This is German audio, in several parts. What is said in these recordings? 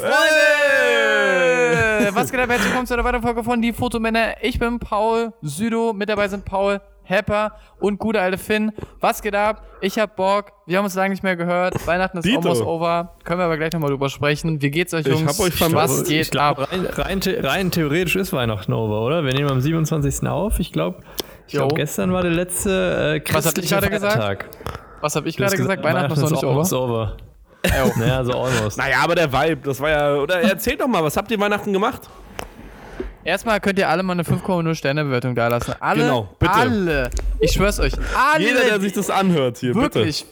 Freunde! Was geht ab? Herzlich willkommen zu einer weiteren Folge von Die Fotomänner. Ich bin Paul Südo, mit dabei sind Paul, Hepper und gute alte Finn. Was geht ab? Ich hab Bock. Wir haben uns lange nicht mehr gehört. Weihnachten ist Dito. almost over. Können wir aber gleich nochmal drüber sprechen. Wie geht's euch, Ich Jungs? hab euch vermisst. Was geht Ich glaub, ab? rein, rein, rein theoretisch ist Weihnachten over, oder? Wir nehmen am 27. auf. Ich glaube, ich glaub, gestern war der letzte äh, Was hab ich christliche gerade gesagt? Was hab ich gerade gesagt? Weihnachten ist noch nicht over. over. Naja, so almost. Naja, aber der Vibe, das war ja. Oder erzählt doch mal, was habt ihr Weihnachten gemacht? Erstmal könnt ihr alle mal eine 5,0 Sterne Bewertung da lassen. Alle, Genau, bitte. alle. Ich schwör's euch. Alle. Jeder, der sich das anhört hier, Wirklich.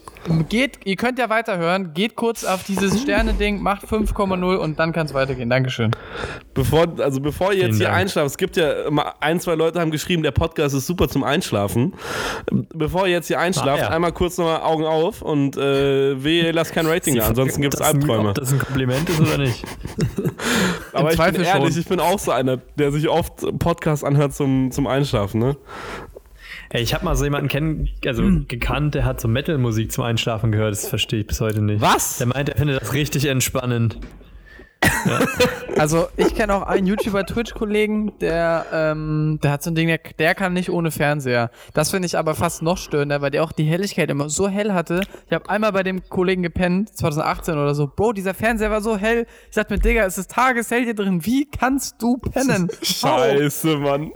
Geht, ihr könnt ja weiterhören. Geht kurz auf dieses Sterne-Ding, macht 5,0 und dann kann es weitergehen. Dankeschön. Bevor, also bevor ihr jetzt Vielen hier Dank. einschlaft, es gibt ja immer ein, zwei Leute haben geschrieben, der Podcast ist super zum Einschlafen. Bevor ihr jetzt hier einschlaft, Ah, ja. einmal kurz nochmal Augen auf und äh, wehe, lasst kein Rating da, ansonsten gibt es Albträume. Ob das ein Kompliment ist oder nicht. Aber ich Zweifel bin ehrlich, schon. ich bin auch so einer, der sich oft Podcasts anhört zum, zum Einschlafen, ne? Ey, ich habe mal so jemanden kennen, also gekannt, der hat so Metal-Musik zum Einschlafen gehört. Das verstehe ich bis heute nicht. Was? Der meint, er findet das richtig entspannend. Also, ich kenne auch einen YouTuber-Twitch-Kollegen, der, ähm, der hat so ein Ding, der, der kann nicht ohne Fernseher. Das finde ich aber fast noch störender, weil der auch die Helligkeit immer so hell hatte. Ich habe einmal bei dem Kollegen gepennt, 2018 oder so. Bro, dieser Fernseher war so hell. Ich dachte mir, Digga, es ist tageshell hier drin. Wie kannst du pennen? Scheiße, Mann.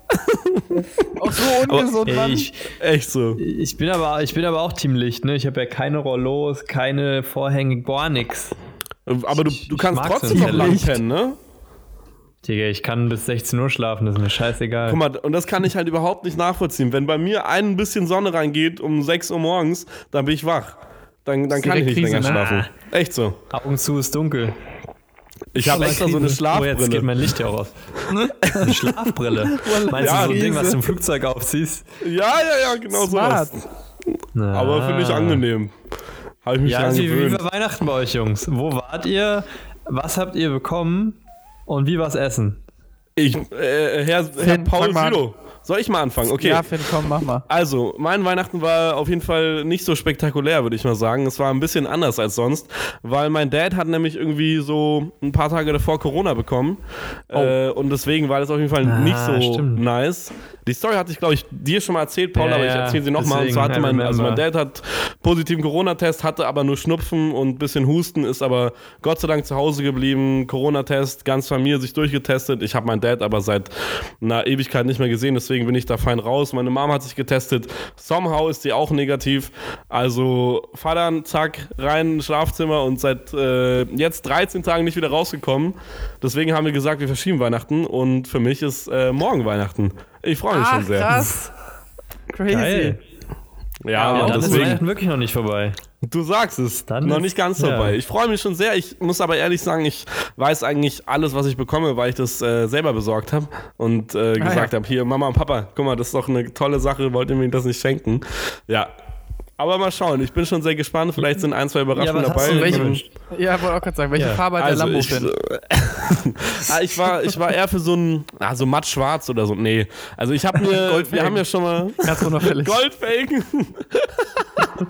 Auch so ungesund, Ey, Mann. ich, Echt so. ich, bin aber, ich bin aber auch Teamlicht, ne? Ich habe ja keine Rollos, keine Vorhänge, gar nix. Aber du, du kannst trotzdem noch lang pennen, ne? Digga, ich kann bis 16 Uhr schlafen, das ist mir scheißegal. Guck mal, und das kann ich halt überhaupt nicht nachvollziehen. Wenn bei mir ein bisschen Sonne reingeht um 6 Uhr morgens, dann bin ich wach. Dann, dann kann ich nicht direkt länger Krise, ne? schlafen. Echt so. Augen zu ist dunkel. Ich habe extra so eine Oh, jetzt geht Schlafbrille. mein Licht ja auch aus. Eine Schlafbrille. Meinst Ja, du so ein Ding, Krise. was du im Flugzeug aufziehst? Ja, ja, ja, genau. Na. Aber finde ich angenehm. Habe ich mich Ja, dran wie, wie gewöhnt. war Weihnachten bei euch, Jungs? Wo wart ihr? Was habt ihr bekommen? Und wie war's Essen? Ich, äh, Herr, Herr Paul. Südo. Soll ich mal anfangen? Okay. Ja, Finn, komm, mach mal. Also, mein Weihnachten war auf jeden Fall nicht so spektakulär, würde ich mal sagen. Es war ein bisschen anders als sonst, weil mein Dad hat nämlich irgendwie so ein paar Tage davor Corona bekommen. Äh, und deswegen war das auf jeden Fall Ah, nicht so stimmt. nice. Die Story hatte ich, glaube ich, dir schon mal erzählt, Paul, Ja, aber ich erzähle sie nochmal. Und deswegen, zwar hatte I mein, also mein. Dad hat positiven Corona-Test, hatte aber nur Schnupfen und ein bisschen Husten, ist aber Gott sei Dank zu Hause geblieben. Corona-Test, ganz Familie sich durchgetestet. Ich habe meinen Dad aber seit einer Ewigkeit nicht mehr gesehen, deswegen bin ich da fein raus. Meine Mom hat sich getestet. Somehow ist sie auch negativ. Also Vater, zack, rein ins Schlafzimmer und seit äh, jetzt 13 Tagen nicht wieder rausgekommen. Deswegen haben wir gesagt, wir verschieben Weihnachten und für mich ist äh, morgen Weihnachten. Ich freue mich schon Ach, sehr. krass. Crazy. Geil. Ja, Ja, und dann ist deswegen. Weihnachten wirklich noch nicht vorbei. Du sagst es, Dann noch nicht ganz ja. dabei. Ich freue mich schon sehr. Ich muss aber ehrlich sagen, ich weiß eigentlich alles, was ich bekomme, weil ich das äh, selber besorgt habe und äh, gesagt ja. habe, hier Mama und Papa, guck mal, das ist doch eine tolle Sache, wollt ihr mir das nicht schenken? Ja. Aber mal schauen, ich bin schon sehr gespannt. Vielleicht sind ein, zwei Überraschungen hast dabei. du Welche, ja, wollte auch gerade sagen, welche Ja. Farbe hat der Also Lambo, ich, Finn? ah, ich war ich war eher für so ein ah, so matt schwarz oder so. Nee, also ich habe mir wir Goldfelgen. haben ja schon mal Ganz unauffällig. Goldfelgen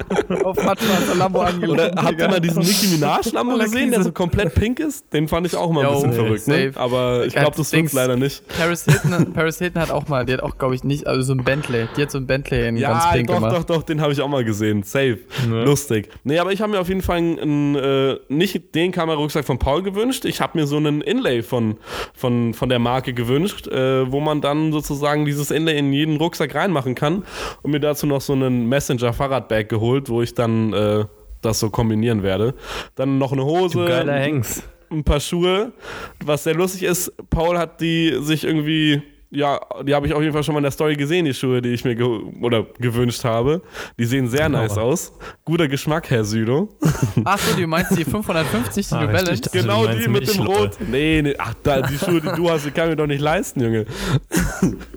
Auf mattschwarzer Lambo angelegt. Oder habt ihr mal diesen Nicki Minaj Lambo gesehen, der so komplett pink ist? Den fand ich auch immer ein bisschen verrückt. Ne? Aber ich glaube, das wird's leider nicht. Paris Hilton, Paris Hilton hat auch mal, die hat auch, glaube ich, nicht, also so ein Bentley. Die hat so ein Bentley in ganz Ja, pink doch, gemacht. doch, doch, den habe ich auch mal gesehen. Safe. Ne? Lustig. Nee, aber ich habe mir auf jeden Fall einen, äh, nicht den Kamerarucksack von Paul gewünscht. Ich habe mir so einen Inlay von, von, von der Marke gewünscht, äh, wo man dann sozusagen dieses Inlay in jeden Rucksack reinmachen kann. Und mir dazu noch so einen Messenger-Fahrradbag geholt, wo ich dann äh, das so kombinieren werde. Dann noch eine Hose. Geiler Hengst. ein paar Schuhe. Was sehr lustig ist, Paul hat die sich irgendwie, ja, die habe ich auf jeden Fall schon mal in der Story gesehen, die Schuhe, die ich mir ge oder gewünscht habe. Die sehen sehr nice aus. Guter Geschmack, Herr Südo. Achso, du meinst die 550, die Ah, Balance? das- genau du die mit dem Milchschuhe. Rot. Nee, nee, ach, da, die Schuhe, die du hast, die kann ich mir doch nicht leisten, Junge.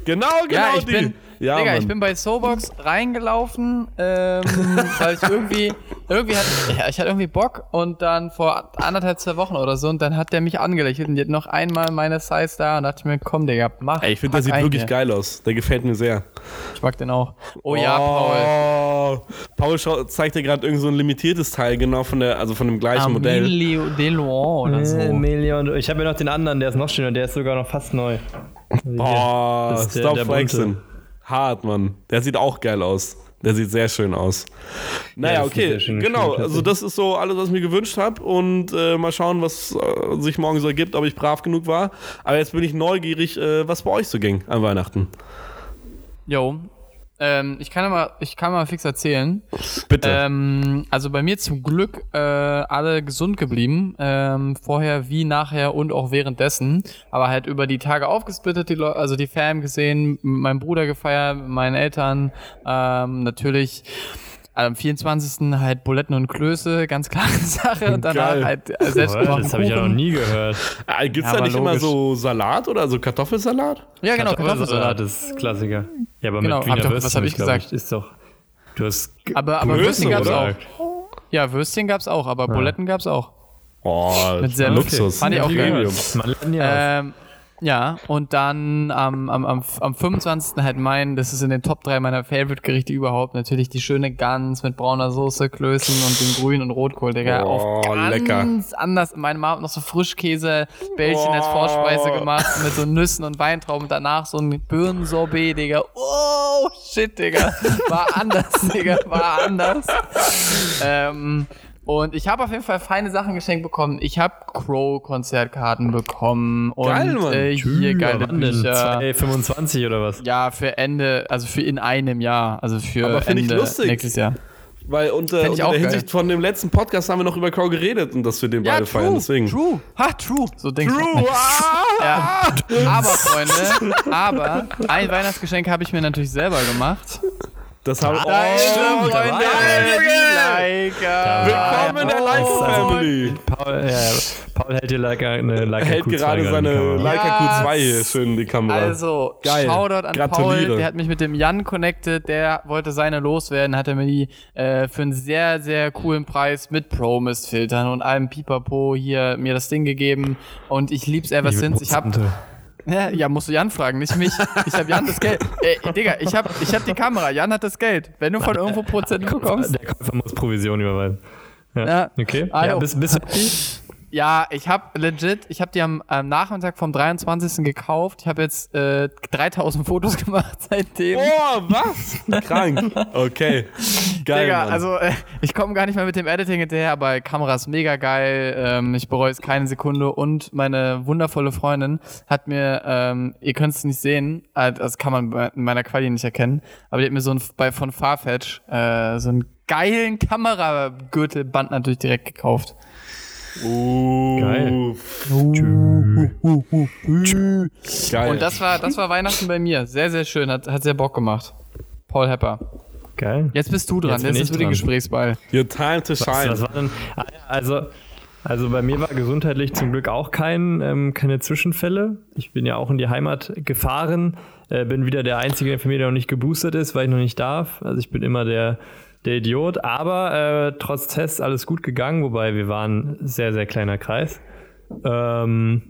genau, genau Ja, ich die. bin, Ja, Digga, Mann. ich bin bei Sobox reingelaufen, ähm, weil ich irgendwie, irgendwie hatte, ja, ich hatte irgendwie Bock und dann vor anderthalb, zwei Wochen oder so und dann hat der mich angelächelt und jetzt noch einmal meine Size da und dachte ich mir, komm, Digga, mach. Ey, ich finde, der sieht wirklich hier. geil aus. Der gefällt mir sehr. Ich mag den auch. Oh ja, Paul. Paul. Zeigt dir gerade irgend so ein limitiertes Teil, genau von der, also von dem gleichen Modell. Emilio Deloin oder so. Million. Ich habe ja noch den anderen, der ist noch schöner, der ist sogar noch fast neu. Boah, Das ist der- stop flexing. Hart, Mann. Der sieht auch geil aus. Der sieht sehr schön aus. Naja, sieht okay, schön genau. geschminkt, Also das ist so alles, was ich mir gewünscht habe und äh, mal schauen, was äh, sich morgen so ergibt, ob ich brav genug war. Aber jetzt bin ich neugierig, äh, was bei euch so ging an Weihnachten. Jo. Ähm, ich kann mal, ich kann mal fix erzählen. Bitte. Ähm, also bei mir zum Glück äh, alle gesund geblieben. Ähm, vorher wie nachher und auch währenddessen. Aber halt über die Tage aufgesplittet, die Leute, also die Fam gesehen, meinem Bruder gefeiert, meinen Eltern. Ähm, natürlich am 24. halt Buletten und Klöße, ganz klare Sache. Und danach Geil. halt selbstgemachten das habe ich ja noch nie gehört. äh, Gibt's ja, da nicht immer logisch. so Salat oder so Kartoffelsalat? Ja, genau, Kartoffelsalat Kartoffelsalat. ist Klassiker. Ja, aber Genau, mit hab Wiener doch- Würstchen, was hab ich gesagt? Ist doch. Du hast. Aber, aber Klöße, Würstchen gab's oder? auch. Ja, Würstchen gab's auch, aber Buletten gab's auch. Oh, Mit Senf. Luxus. Fand ich auch geil. Ja. Ähm, ja, und dann am, am, am, am 25. halt mein, das ist in den Top 3 meiner Favorite-Gerichte überhaupt, natürlich die schöne Gans mit brauner Soße, Klößen und dem Grün- und Rotkohl, Digga. Oh, auch ganz lecker. anders. Meine Mama hat noch so Frischkäse-Bällchen als Oh. Vorspeise gemacht mit so Nüssen und Weintrauben und danach so ein Birnensorbet, Digga. Oh, shit, Digga. War anders, Digga, war anders. Ähm, und ich habe auf jeden Fall feine Sachen geschenkt bekommen. Ich habe Crow-Konzertkarten bekommen und Geil, Mann. äh, hier geile wann denn? Bücher. 225 oder was? Ja, für Ende, also für in einem Jahr, also für Aber find ich Ende lustig. nächstes Jahr. Weil unter, unter der geil. Hinsicht von dem letzten Podcast haben wir noch über Crow geredet und dass wir den beide feiern. Deswegen. true, ha, true. So denkt True. Ah! Ja. Aber Freunde, aber ein Weihnachtsgeschenk habe ich mir natürlich selber gemacht. Das haben oh, Deine geil, Freunde, Junge! die Leica. Willkommen in der Leica Oh. Family. Paul, ja, Paul hält dir Leica, eine Leica Hält Q2 gerade seine. Leica Ja. Q2 hier schön in die Kamera. Also, Geil. Shoutout an Gratuliere. Paul, der hat mich mit dem Jan connected, der wollte seine loswerden, hat er mir die äh, für einen sehr, sehr coolen Preis mit Pro-Mist-Filtern und allem Pipapo hier mir das Ding gegeben und ich lieb's ever since. Ich hab. Ja, ja, musst du Jan fragen, nicht mich. Ich hab Jan das Geld. Ey, Digga, ich hab, ich hab die Kamera, Jan hat das Geld. Wenn du von irgendwo Prozent bekommst. Der Käufer muss Provision überweisen. Ja. Ja. Okay. Ah, ja, bist, bist du? Ja, ich habe legit, ich habe die am, am Nachmittag vom 23. gekauft. Ich habe jetzt äh, 3000 Fotos gemacht seitdem. oh, was? Krank. Okay. Geil. Digga, Mann. also äh, ich komme gar nicht mehr mit dem Editing hinterher, aber Kamera ist mega geil. Ähm, ich bereue es keine Sekunde und meine wundervolle Freundin hat mir, ähm, ihr könnt es nicht sehen, äh, das kann man in meiner Quali nicht erkennen, aber die hat mir so ein bei von Farfetch äh, so einen geilen Kameragürtelband natürlich direkt gekauft. Uh, Geil. Geil. Und das war, das war Weihnachten bei mir. Sehr, sehr schön. Hat, hat sehr Bock gemacht. Paul Hepper. Geil. Jetzt bist du dran. Jetzt bin Jetzt, ich ist du die dran. Gesprächsball. Your time to Was, shine. was war denn? Ah, also, also bei mir war gesundheitlich zum Glück auch kein, ähm, keine Zwischenfälle. Ich bin ja auch in die Heimat gefahren. Äh, bin wieder der einzige in der Familie, der noch nicht geboostert ist, weil ich noch nicht darf. Also ich bin immer der, der Idiot. Aber äh, trotz Tests alles gut gegangen, wobei wir waren ein sehr, sehr kleiner Kreis. Ähm,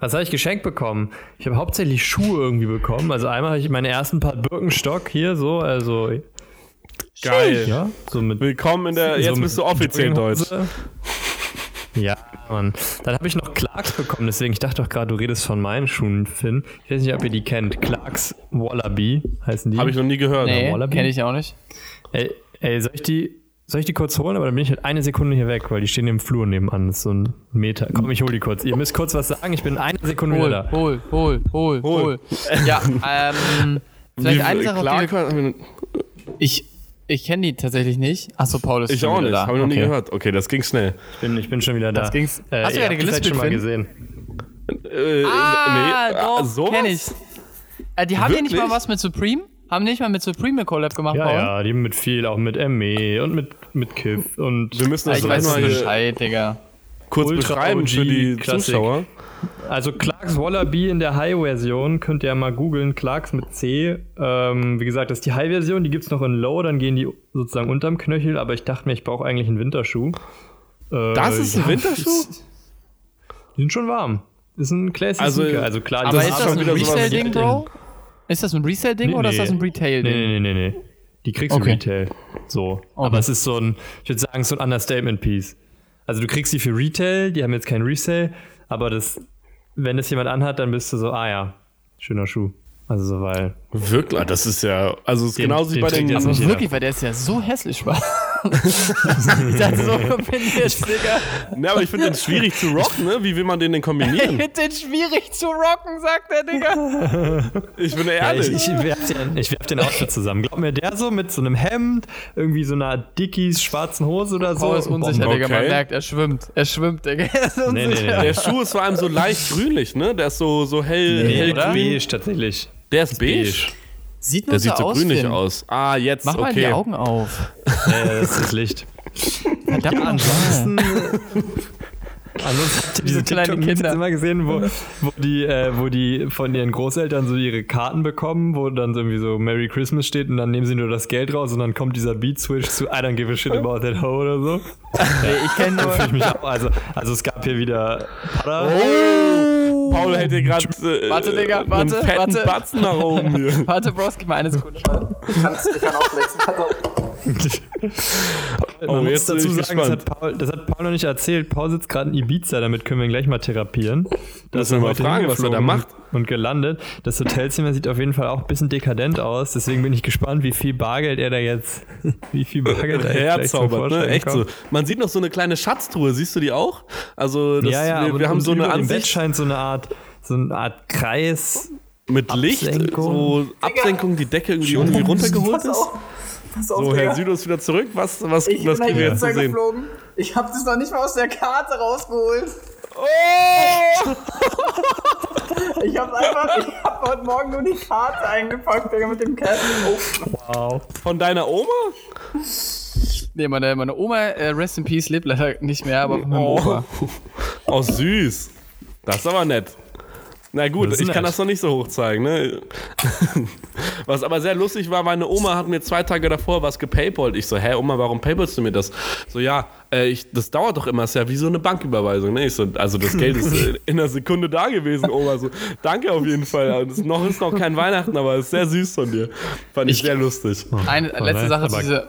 was habe ich geschenkt bekommen? Ich habe hauptsächlich Schuhe irgendwie bekommen. Also einmal habe ich meine ersten paar Birkenstock hier so, also Geil. ja, so mit Willkommen in der. so Jetzt bist du offiziell Deutsch. Ja, Mann. Dann habe ich noch Clarks bekommen, deswegen, ich dachte doch gerade, du redest von meinen Schuhen, Finn. Ich weiß nicht, ob ihr die kennt. Clarks Wallaby heißen die. Habe ich noch nie gehört. Nee, Wallaby? kenne ich auch nicht. Ey, ey, soll ich die. Soll ich die kurz holen? Aber dann bin ich halt eine Sekunde hier weg, weil die stehen im Flur nebenan. Das ist so ein Meter. Komm, ich hol die kurz. Ihr müsst kurz was sagen. Ich bin eine Sekunde Hol, wieder da. hol, hol, hol, Hol. hol. Ja, ähm, vielleicht eine Sache, die wir, ich, ich kenne die tatsächlich nicht. Achso, Paul ist ich schon auch nicht. da. Habe ich noch nie Okay. gehört. Okay, das ging schnell. Ich bin, ich bin schon wieder da. Das ging's- Äh, Hast du habt das gelispelt, schon mal Finn? gesehen. Äh, Ah, nee, doch, äh, sowas? kenn ich. Äh, die haben ja nicht Wirklich? mal was mit Supreme? Haben nicht mal mit Supreme eine Collab gemacht, Ja, Paul? ja, die mit viel, auch mit ME und mit, mit Kiff und Wir müssen Ja, das ich weiß Bescheid, Digga. kurz Ultra beschreiben OG für die Klassik. Zuschauer. Also Clarks Wallaby in der High-Version könnt ihr ja mal googeln. Clarks mit C. Ähm, wie gesagt, das ist die High-Version, die gibt es noch in Low, dann gehen die sozusagen unterm Knöchel, aber ich dachte mir, ich brauche eigentlich einen Winterschuh. Äh, Das ist ein ja, Winterschuh? Die sind schon warm. Ist ein Classic Also- Sneaker. Also klar, Aber ist das ein Resale-Ding, Bro? Ist das ein Resale-Ding Nee, oder ist das ein nee. Retail-Ding? Nee, nee, nee, nee, nee. Die kriegst du Okay. Retail. So. Aber es ist so ein, ich würde sagen, so ein Understatement-Piece. Also du kriegst die für Retail, die haben jetzt kein Resale, aber das, wenn das jemand anhat, dann bist du so, ah ja, schöner Schuh. Also so, weil. Wirklich? Ah, Das ist ja, also es ist Den- genauso wie bei den. Aber wirklich, weil der ist ja so hässlich war. ich dachte so kombiniert, Digga. Ne, aber ich finde den schwierig zu rocken, ne? Wie will man den denn Ich kombinieren? finde den schwierig zu rocken, sagt der Digga. Ich bin Ja, ehrlich. ich, ich, werf den, ich werf den Outfit zusammen. Glaub mir, der so mit so einem Hemd, irgendwie so einer Dickies schwarzen Hose oder so. Paul ist unsicher. Digga. Man Okay. merkt, er schwimmt. Er schwimmt, Digga. Er ist Nee, nee, unsicher. nee. der Schuh ist vor allem so leicht grünlich, ne? Der ist so, so hell, Nee, oder? hellgrün. beige tatsächlich. Der ist beige. Beige. Sieht nur Der sieht so aus, grünlich Finn. aus. Ah, jetzt, Mach mal die okay. Augen auf. Ja, das ist das Licht. Verdammt Ja, ansonsten. Ansonsten habt ihr diese kleinen Kinder. immer gesehen, wo, wo, die, äh, wo die von ihren Großeltern so ihre Karten bekommen, wo dann so irgendwie so Merry Christmas steht und dann nehmen sie nur das Geld raus und dann kommt dieser Beat-Switch zu I don't give a shit about that hoe oder so. Nee, ich kenne nur. fühle ich mich auch. Also, also es gab hier wieder Pada. Oh, Paul hält dir gerade äh, Warte, Digga, einen warte, fetten warte. Batzen nach oben hier. Warte, Bros, gib mal eine Sekunde. Ich kann, ich kann aufflexen. Man Oh, muss jetzt bin dazu ich sagen, das hat, Paul, das hat Paul noch nicht erzählt. Paul sitzt gerade in Ibiza, damit können wir ihn gleich mal therapieren. Da Müssen wir mal fragen, was er da macht. Und gelandet. Das Hotelzimmer sieht auf jeden Fall auch ein bisschen dekadent aus. Deswegen bin ich gespannt, wie viel Bargeld er da jetzt, wie viel Bargeld er Herzaubert, ne? Echt so. kommt. Man sieht noch so eine kleine Schatztruhe, siehst du die auch? Also, das, ja, ja, wir, wir haben so eine über dem Bett Ansicht scheint so eine Art, so eine Art Kreis. mit Licht, Absenkung. so Absenkung, die Decke irgendwie irgendwie runtergeholt ist. Pass auf, So, Herr Südo ist wieder zurück. Was, was, Ich was bin kriegen wir da jetzt zu sehen? geflogen. Ich hab das noch nicht mal aus der Karte rausgeholt. Oh! Ich hab einfach, ich hab heute Morgen nur die Karte eingepackt, Digga, mit dem Casting. Oh. Wow. Von deiner Oma? Nee, meine, meine Oma, äh, Rest in Peace, lebt leider nicht mehr, aber von meinem Oh. Opa. Oh, süß. Das ist aber nett. Na gut, Das ich kann das noch nicht so hoch zeigen, ne? Was aber sehr lustig war, meine Oma hat mir zwei Tage davor was gepaypalt. Ich so, hä, Oma, warum paypalst du mir das? So, ja, äh, ich, das dauert doch immer, ist ja wie so eine Banküberweisung, ne? Ich so, also das Geld ist äh, in einer Sekunde da gewesen, Oma. So, danke auf jeden Fall. Das noch ist noch kein Weihnachten, aber es ist sehr süß von dir. Fand ich, sehr lustig. Eine Oh, letzte Sache zu, dieser,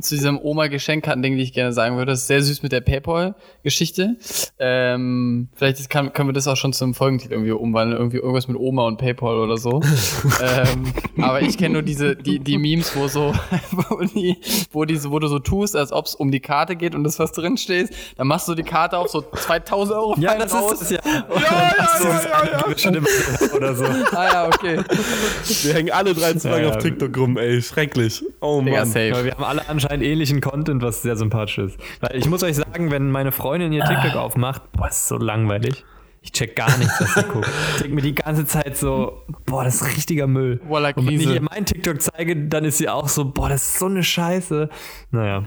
zu diesem Oma-Geschenkkarten-Ding, die ich gerne sagen würde. Das ist sehr süß mit der Paypal-Geschichte. Ähm, vielleicht kann, können wir das auch schon zum Folgentitel irgendwie umwandeln. Irgendwie irgendwas mit Oma und Paypal oder so. ähm, aber ich kenne nur diese, die, die Memes, wo so, wo, die, wo, die, so- wo du so tust, als ob es um die Karte geht und das was drin steht. Dann machst du die Karte auf, so 2000 Euro Ja, das raus. ist das ja. Ja, ja, ja, ja, ja. Schon immer oder so. Ah ja, okay. Wir hängen alle drei zu lange Ja, auf ja. TikTok rum, ey. Schrecklich. Oh Digga, Mann. safe. Wir haben alle anscheinend ähnlichen Content, was sehr sympathisch ist. Weil ich muss euch sagen, wenn meine Freundin ihr TikTok aufmacht, boah, ist so langweilig. Ich check gar nichts, was sie guckt. Ich denke mir die ganze Zeit so, boah, das ist richtiger Müll. Voila, Und wenn ich ihr mein TikTok zeige, dann ist sie auch so, boah, das ist so eine Scheiße. Naja.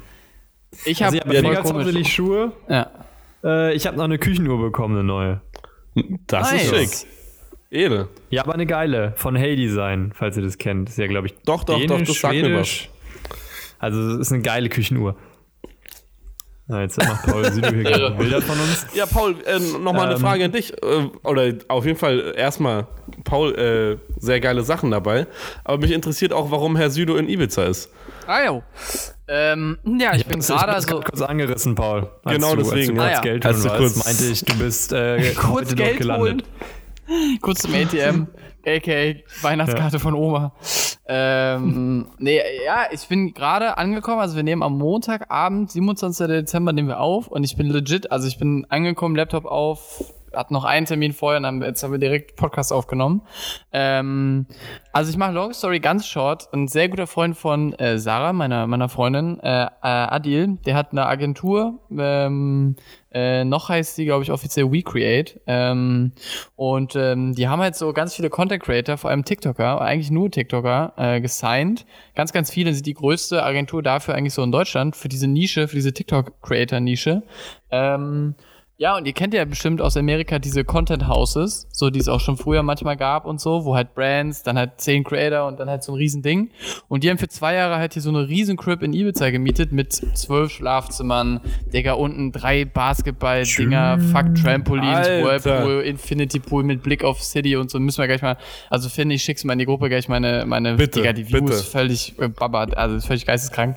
Ich habe Also, ich habe ja, mega hauptsächlich Schuhe. Ja. Äh, ich habe noch eine Küchenuhr bekommen, eine neue. Das ist Nice. schick. Edel. Ja, aber eine geile. Von Hey Design, falls ihr das kennt. Ist ja, glaube ich, Doch, doch, doch, das sagt mir Schwedisch. Also, es ist eine geile Küchenuhr. Ja, jetzt macht Paul Sido hier gerade Bilder von uns. Ja, Paul, äh, nochmal eine Ähm. Frage an dich. Äh, oder auf jeden Fall erstmal, Paul, äh, sehr geile Sachen dabei. Aber mich interessiert auch, warum Herr Südo in Ibiza ist. Ah, jo. Ähm, ja, ich bin Ich gerade bin also. kurz angerissen, Paul. Als Genau du, deswegen. Als du Ah, kurz ja. Geld Als holen du warst, kurz- meinte ich, du bist äh, Kurz heute dort Geld gelandet. holen. Kurz zum ATM, aka Weihnachtskarte von Oma. Ähm, nee, ja, ich bin gerade angekommen, also wir nehmen am Montagabend, 27. Dezember, nehmen wir auf und ich bin legit, also ich bin angekommen, Laptop auf, hat noch einen Termin vorher und dann, jetzt haben wir direkt Podcast aufgenommen. Ähm, also ich mache Long Story ganz short. Ein sehr guter Freund von äh, Sarah, meiner, meiner Freundin, äh, Adil, der hat eine Agentur, ähm, äh, noch heißt die, glaube ich, offiziell WeCreate. Ähm, und ähm, die haben halt so ganz viele Content Creator, vor allem TikToker, eigentlich nur TikToker, äh, gesigned. Ganz, ganz viele sind die größte Agentur dafür eigentlich so in Deutschland, für diese Nische, für diese TikTok-Creator-Nische. Ähm, Ja, und ihr kennt ja bestimmt aus Amerika diese Content Houses, so die es auch schon früher manchmal gab und so, wo halt Brands, dann halt zehn Creator und dann halt so ein Riesending. Und die haben für zwei Jahre halt hier so eine Riesencrip in Ibiza gemietet mit zwölf Schlafzimmern, Digga, unten drei Basketball-Dinger, fuck Trampolins. Whirlpool, Infinity Pool mit Blick auf City und so. Müssen wir gleich mal, also finde ich, schick's mal in die Gruppe gleich meine, meine, Bitte, Digga, die Views bitte. völlig äh, babbert, also ist völlig geisteskrank.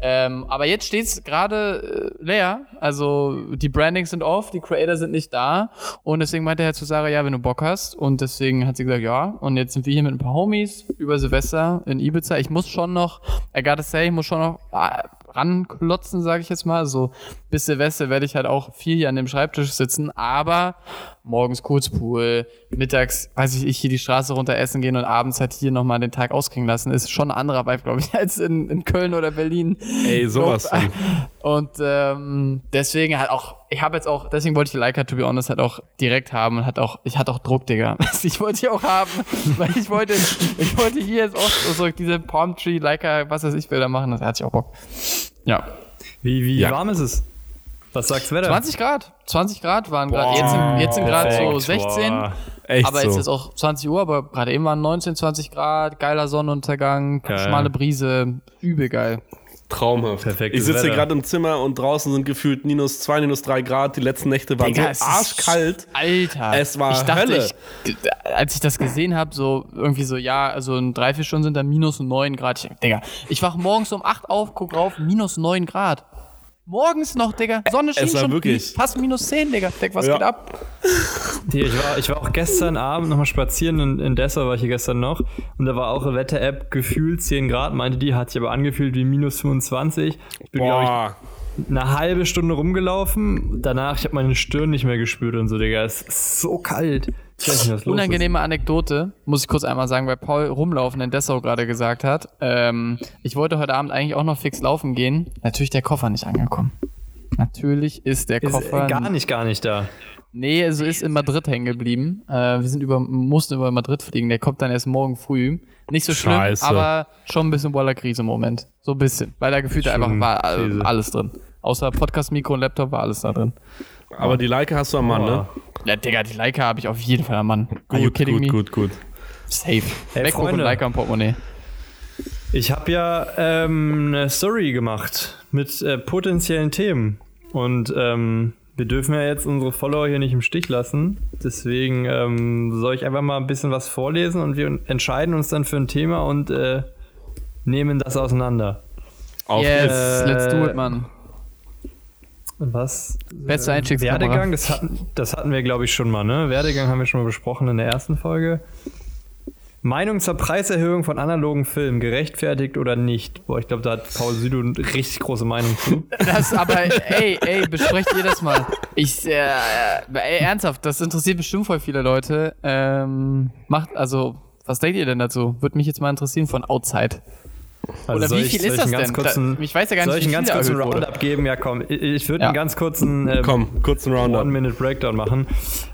Ähm, aber jetzt steht's gerade äh, leer. Also die Brandings sind off, die Creator sind nicht da. Und deswegen meinte er zu Sarah, ja, wenn du Bock hast. Und deswegen hat sie gesagt, ja. Und jetzt sind wir hier mit ein paar Homies über Silvester in Ibiza. Ich muss schon noch, I gotta say, ich muss schon noch ah, ranklotzen, sage ich jetzt mal. So bis Silvester werde ich halt auch viel hier an dem Schreibtisch sitzen. Aber morgens Kurzpool, mittags, weiß ich, ich hier die Straße runter essen gehen und abends halt hier nochmal den Tag ausklingen lassen, ist schon ein anderer Vibe, glaube ich, als in, in Köln oder Berlin. Ey, sowas. Und ähm, deswegen halt auch, ich habe jetzt auch, deswegen wollte ich die Leica, to be honest, halt auch direkt haben und hat auch, ich hatte auch Druck, Digga. Ich wollte die auch haben, weil ich wollte, ich wollte hier jetzt auch so diese Palm Tree Leica, was weiß ich, Bilder machen, das hatte ich auch Bock. Ja. Wie, wie Ja. warm ist es? Was sagt's Wetter? 20 Grad, 20 Grad waren gerade, jetzt sind, jetzt sind gerade so Perfekt, 16. boah. Echt Aber so. jetzt ist auch 20 Uhr, aber gerade eben waren 19, 20 Grad, geiler Sonnenuntergang, Geil. schmale Brise, übel geil. Traumhaft. Perfektes ich sitze gerade im Zimmer und draußen sind gefühlt minus zwei, minus drei Grad. Die letzten Nächte waren Digga, so ist- arschkalt. Alter. Es war ich dachte, Hölle. Ich, als ich das gesehen habe, so irgendwie so, ja, also in drei, vier Stunden sind da minus 9 Grad. Ich, Digga, ich wach morgens um 8 auf, guck rauf, minus 9 Grad. Morgens noch, Digga. Sonne schien schon wirklich- fast minus 10, Digga. Digga, was Ja. geht ab? Ich, war, ich war auch gestern Abend nochmal spazieren in, in Dessau, war ich hier gestern noch. Und da war auch eine Wetter-App gefühlt 10 Grad, meinte die, hat sich aber angefühlt wie minus 25. Ich bin, glaube ich, eine halbe Stunde rumgelaufen. Danach, ich habe meine Stirn nicht mehr gespürt und so, Digga. Es ist so kalt. Ich weiß nicht, was los Unangenehme Anekdote, muss ich kurz einmal sagen, weil Paul Rumlaufen in Dessau gerade gesagt hat. Ähm, ich wollte heute Abend eigentlich auch noch fix laufen gehen. Natürlich der Koffer nicht angekommen. Natürlich ist der ist. Koffer Ist gar nicht, gar nicht da. Nee, also ist in Madrid hängen geblieben. Äh, wir sind über, mussten über Madrid fliegen. Der kommt dann erst morgen früh. Nicht so schlimm, Scheiße. aber schon ein bisschen Waller-Krise im Moment. So ein bisschen. Weil da gefühlt einfach war äh, Krise. alles drin. Außer Podcast-Mikro und Laptop war alles da drin. Aber die Leica hast du am Mann, ne? Ja, Digga, die Leica habe ich auf jeden Fall am Mann. Are you Gut, kidding gut, me? gut, gut. Safe. Hey, MacBook und Freunde. Leica im Portemonnaie. Ich habe ja ähm, eine Story gemacht mit äh, potenziellen Themen. Und ähm, wir dürfen ja jetzt unsere Follower hier nicht im Stich lassen. Deswegen ähm, soll ich einfach mal ein bisschen was vorlesen und wir entscheiden uns dann für ein Thema und äh, nehmen das auseinander. Auf yes, geht's. let's do it, Mann. Was? Beste Einstiegskamera. Werdegang, das hatten, das hatten wir, glaube ich, schon mal, ne? Werdegang haben wir schon mal besprochen in der ersten Folge. Meinung zur Preiserhöhung von analogen Filmen, gerechtfertigt oder nicht? Boah, ich glaube, da hat Paul Südo eine richtig große Meinung zu. Das aber, ey, ey, besprecht ihr das mal. Ich, äh, ey, ernsthaft, das interessiert bestimmt voll viele Leute. Ähm, macht, also, was denkt ihr denn dazu? Würde mich jetzt mal interessieren von Outside. Also Oder soll wie ich- viel soll ist ich das einen ganz denn? Kurzen, Da- ich weiß ja gar soll nicht, ich wie einen ganz kurzen. Roundup geben? Ja, komm, ich, ich würde Ja. einen ganz kurzen äh, Komm, kurzen Roundup. One-Minute-Breakdown machen.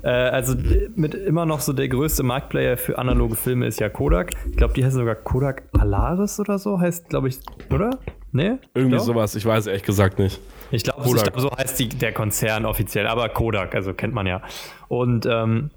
Äh, also äh, mit immer noch so der größte Marktplayer für analoge Filme ist ja Kodak. Ich glaube, die heißt sogar Kodak Alaris oder so, heißt, glaube ich, oder? Nee? Irgendwie Doch? sowas, ich weiß ehrlich gesagt nicht. Ich glaube, Kodak. glaub, so heißt die, der Konzern offiziell, aber Kodak, also kennt man ja. Und ähm,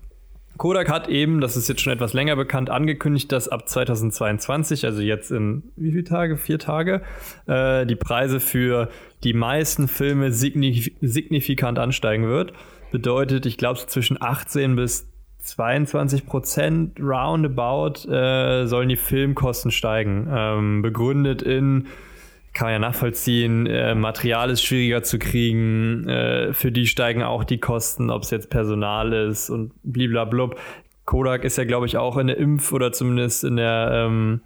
Kodak hat eben, das ist jetzt schon etwas länger bekannt, angekündigt, dass ab 2022, also jetzt in wie viele Tage? Vier Tage, äh, die Preise für die meisten Filme signif signifikant ansteigen wird. Bedeutet, ich glaube, zwischen 18 bis 22 Prozent roundabout äh, sollen die Filmkosten steigen. Ähm, begründet in kann man ja nachvollziehen, äh, Material ist schwieriger zu kriegen, äh, für die steigen auch die Kosten, ob es jetzt Personal ist und bliblablub. Kodak ist ja, glaube ich, auch in der Impf- oder zumindest in der, ähm,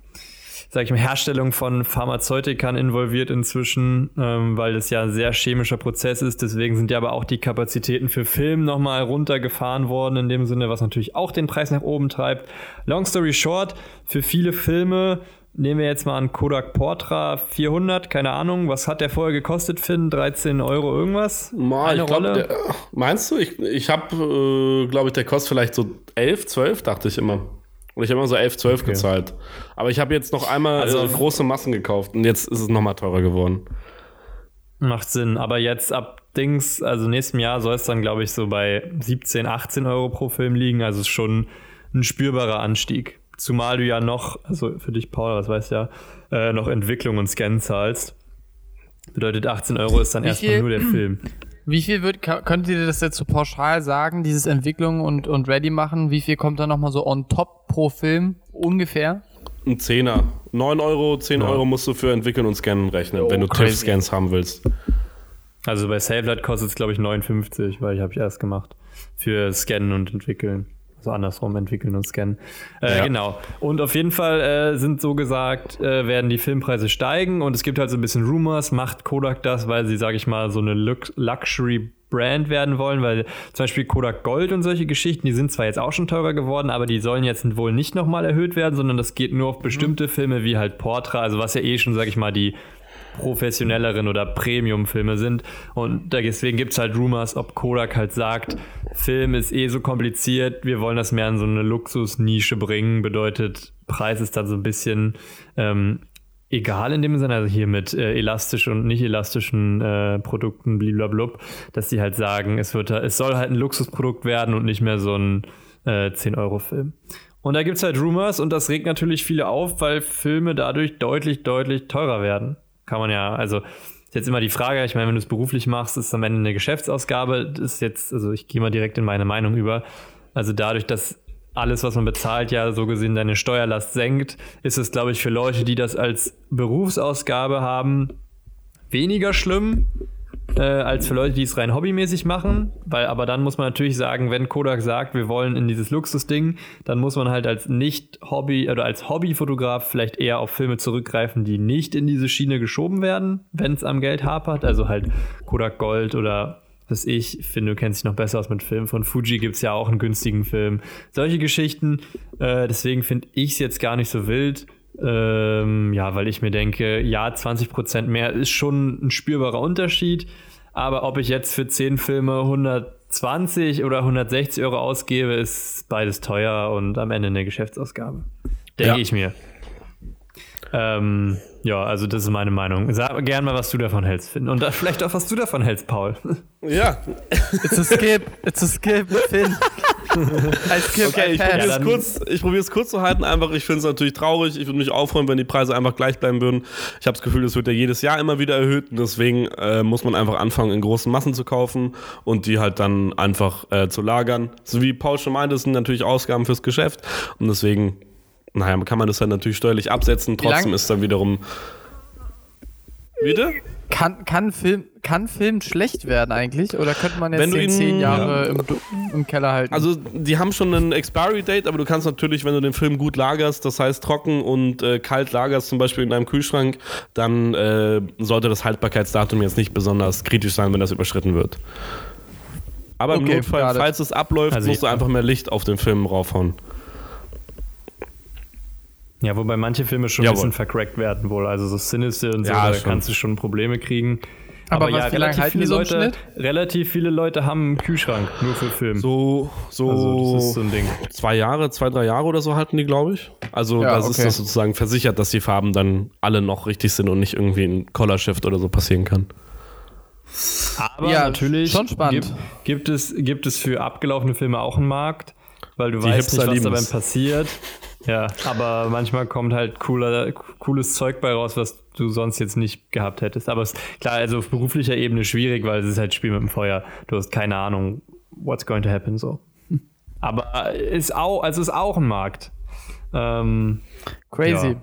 sag ich mal, Herstellung von Pharmazeutikern involviert inzwischen, ähm, weil das ja ein sehr chemischer Prozess ist. Deswegen sind ja aber auch die Kapazitäten für Film nochmal runtergefahren worden, in dem Sinne, was natürlich auch den Preis nach oben treibt. Long story short, für viele Filme Nehmen wir jetzt mal an Kodak Portra 400, keine Ahnung, was hat der vorher gekostet, Finn? 13 Euro irgendwas? Ma, Eine ich glaub, Rolle? der, meinst du? Ich, ich habe, äh, glaube ich, der kostet vielleicht so 11, 12, dachte ich immer. Und ich habe immer so 11, 12 Okay. gezahlt. Aber ich habe jetzt noch einmal Also- äh, große Massen gekauft und jetzt ist es nochmal teurer geworden. Macht Sinn, aber jetzt ab Dings, also nächstem Jahr soll es dann, glaube ich, so bei 17, 18 Euro pro Film liegen. Also ist schon ein spürbarer Anstieg. Zumal du ja noch, also für dich, Paul, was weißt ja, äh, noch Entwicklung und Scan zahlst. Bedeutet 18 Euro ist dann Wie erstmal viel- nur der Film. Wie viel wird, könnt ihr das jetzt so pauschal sagen, dieses Entwicklung und, und Ready machen? Wie viel kommt da nochmal so on top pro Film ungefähr? Ein Zehner. 9 Euro, 10 Ja. Euro musst du für entwickeln und scannen rechnen, wenn du crazy. TIFF-Scans haben willst. Also bei SaveLight kostet es, glaube ich, 59, weil ich habe ich erst gemacht. Für Scannen und Entwickeln. Also andersrum, entwickeln und scannen. Äh, Ja. Genau. Und auf jeden Fall äh, sind so gesagt, äh, werden die Filmpreise steigen und es gibt halt so ein bisschen Rumors, macht Kodak das, weil sie, sage ich mal, so eine Lux Luxury Brand werden wollen, weil zum Beispiel Kodak Gold und solche Geschichten, die sind zwar jetzt auch schon teurer geworden, aber die sollen jetzt wohl nicht nochmal erhöht werden, sondern das geht nur auf bestimmte Filme wie halt Portra, also was ja eh schon, sag ich mal, die professionelleren oder Premium-Filme sind. Und deswegen gibt es halt Rumors, ob Kodak halt sagt, Film ist eh so kompliziert, wir wollen das mehr in so eine Luxusnische bringen. Bedeutet, Preis ist dann so ein bisschen ähm, egal in dem Sinne, also hier mit äh, elastisch und nicht elastischen äh, Produkten, blablabla, dass sie halt sagen, es, wird, es soll halt ein Luxusprodukt werden und nicht mehr so ein äh, 10-Euro-Film. Und da gibt es halt Rumors und das regt natürlich viele auf, weil Filme dadurch deutlich, deutlich teurer werden. Kann man ja, also ist jetzt immer die Frage, ich meine, wenn du es beruflich machst, ist es am Ende eine Geschäftsausgabe. Das ist jetzt, also ich gehe mal direkt in meine Meinung über. Also dadurch, dass alles, was man bezahlt, ja so gesehen deine Steuerlast senkt, ist es, glaube ich, für Leute, die das als Berufsausgabe haben, weniger schlimm äh, als für Leute, die es rein hobbymäßig machen. Weil, aber dann muss man natürlich sagen, wenn Kodak sagt, wir wollen in dieses Luxusding, dann muss man halt als Nicht-Hobby oder als Hobbyfotograf vielleicht eher auf Filme zurückgreifen, die nicht in diese Schiene geschoben werden, wenn es am Geld hapert. Also halt Kodak Gold oder was ich finde, du kennst dich noch besser aus mit Filmen. Von Fuji gibt es ja auch einen günstigen Film. Solche Geschichten. Äh, deswegen finde ich es jetzt gar nicht so wild. Ähm, ja, weil ich mir denke, ja, 20% mehr ist schon ein spürbarer Unterschied. Aber ob ich jetzt für 10 Filme 120 oder 160 Euro ausgebe, ist beides teuer und am Ende eine Geschäftsausgabe. Denke Ja. ich mir. Ähm, ja, also das ist meine Meinung. Sag gern mal, was du davon hältst, Finn. Und vielleicht auch, was du davon hältst, Paul. Ja, It's a skip, it's a skip, Finn. I skip, okay, ich probiere es kurz, ich probiere es kurz zu halten. Einfach, ich finde es natürlich traurig. Ich würde mich auch freuen, wenn die Preise einfach gleich bleiben würden. Ich habe das Gefühl, es wird ja jedes Jahr immer wieder erhöht. Und deswegen äh, muss man einfach anfangen, in großen Massen zu kaufen und die halt dann einfach äh, zu lagern. So wie Paul schon meinte, das sind natürlich Ausgaben fürs Geschäft. Und deswegen, naja, kann man das dann natürlich steuerlich absetzen. Trotzdem ist dann wiederum. Bitte? Kann, kann, Film, kann Film schlecht werden eigentlich? Oder könnte man jetzt Wenn du ihn- zehn Jahre im, Du- im Keller halten? Also, die haben schon ein Expiry-Date, aber du kannst natürlich, wenn du den Film gut lagerst, das heißt trocken und äh, kalt lagerst, zum Beispiel in deinem Kühlschrank, dann äh, sollte das Haltbarkeitsdatum jetzt nicht besonders kritisch sein, wenn das überschritten wird. Aber im Okay, Notfall, got it. falls es abläuft, Also musst du einfach mehr Licht auf den Film raufhauen. Ja, wobei manche Filme schon ein Jawohl. bisschen vercrackt werden wohl. Also so Sinister und so, Ja, da schon. kannst du schon Probleme kriegen. Aber was, wie lange halten die so Leute, relativ viele Leute haben einen Kühlschrank nur für Film. So, so, also das ist so ein Ding. zwei Jahre, zwei, drei Jahre oder so halten die, glaube ich. Also Ja, das ist okay. das sozusagen versichert, dass die Farben dann alle noch richtig sind und nicht irgendwie ein Color Shift oder so passieren kann. Aber Ja, natürlich schon spannend. Gibt, gibt, es, gibt es für abgelaufene Filme auch einen Markt, weil du Die weißt Hipster nicht, was dabei passiert. Ja, aber manchmal kommt halt cooler, cooles Zeug bei raus, was du sonst jetzt nicht gehabt hättest. Aber es, klar, also auf beruflicher Ebene schwierig, weil es ist halt Spiel mit dem Feuer. Du hast keine Ahnung, what's going to happen so. Aber ist auch, also ist auch ein Markt. Ähm, Crazy. ja.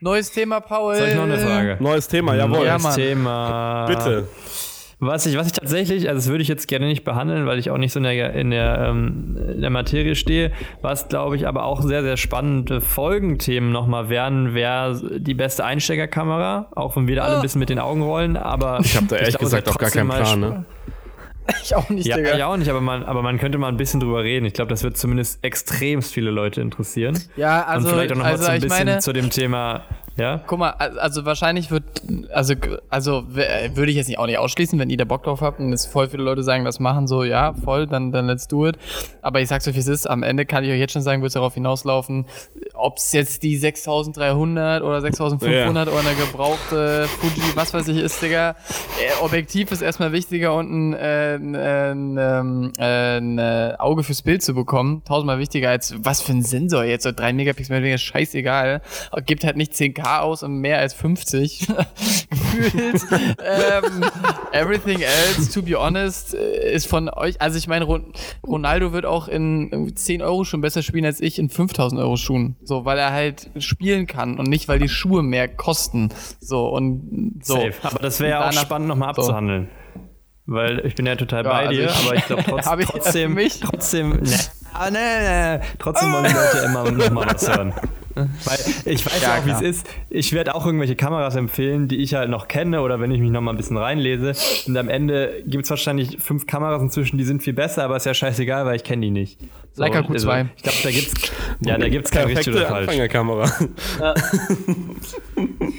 Neues Thema, Paul. Soll ich noch eine Frage? Neues Thema, jawohl. Ja, Neues Mann. Thema. Bitte. Was ich, was ich tatsächlich, also das würde ich jetzt gerne nicht behandeln, weil ich auch nicht so in der, in der, ähm, in der Materie stehe. Was, glaube ich, aber auch sehr, sehr spannende Folgenthemen nochmal wären, wäre die beste Einsteckerkamera, auch wenn wir da alle ein bisschen mit den Augen rollen, aber. Ich habe da ehrlich glaube, es gesagt auch gar keinen Plan, ne? Ich auch nicht, Ja, Digga. ich auch nicht, aber man, aber man könnte mal ein bisschen drüber reden. Ich glaube, das wird zumindest extremst viele Leute interessieren. Ja, also, Und vielleicht auch nochmal also so ein ich bisschen meine, zu dem Thema, ja? guck mal, al- also wahrscheinlich wird, also, also äh, würde ich jetzt nicht auch nicht ausschließen, wenn ihr da Bock drauf habt und es voll viele Leute sagen, das machen so, ja, voll, dann, dann let's do it. Aber ich sag's euch, wie es ist, am Ende kann ich euch jetzt schon sagen, wird es darauf hinauslaufen, ob es jetzt die 6300 oder 6500 oder eine gebrauchte Fuji, was weiß ich ist, Digga. Äh, Objektiv ist erstmal wichtiger und ein, äh, ein, ähm, äh, ein äh, Auge fürs Bild zu bekommen. Tausendmal wichtiger als was für ein Sensor jetzt. So 3 Megapixel, mehr scheißegal. Gibt halt nicht 10k aus und mehr als 50. Gefühlt. ähm, everything else, to be honest, äh, ist von euch, also ich meine, Ronaldo wird auch in 10 Euro schon besser spielen als ich in 5000 Euro Schuhen. So, weil er halt spielen kann und nicht, weil die Schuhe mehr kosten. So, und so. Safe. Aber das wäre ja auch spannend nochmal abzuhandeln. So. Weil ich bin ja total ja, bei also dir, ich, aber ich glaube trotz, trotzdem, trotzdem, ne, ah, ne, ne, trotzdem wollen die Leute immer nochmal was hören. Weil ich weiß ja, auch, wie es ist. Ich werde auch irgendwelche Kameras empfehlen, die ich halt noch kenne oder wenn ich mich noch mal ein bisschen reinlese. Und am Ende gibt es wahrscheinlich fünf Kameras inzwischen, die sind viel besser, aber ist ja scheißegal, weil ich kenne die nicht. So, Leica Q2. Also, ich glaube, da gibt's ja, da gibt's kein richtig oder falsch. Anfängerkamera. Ja.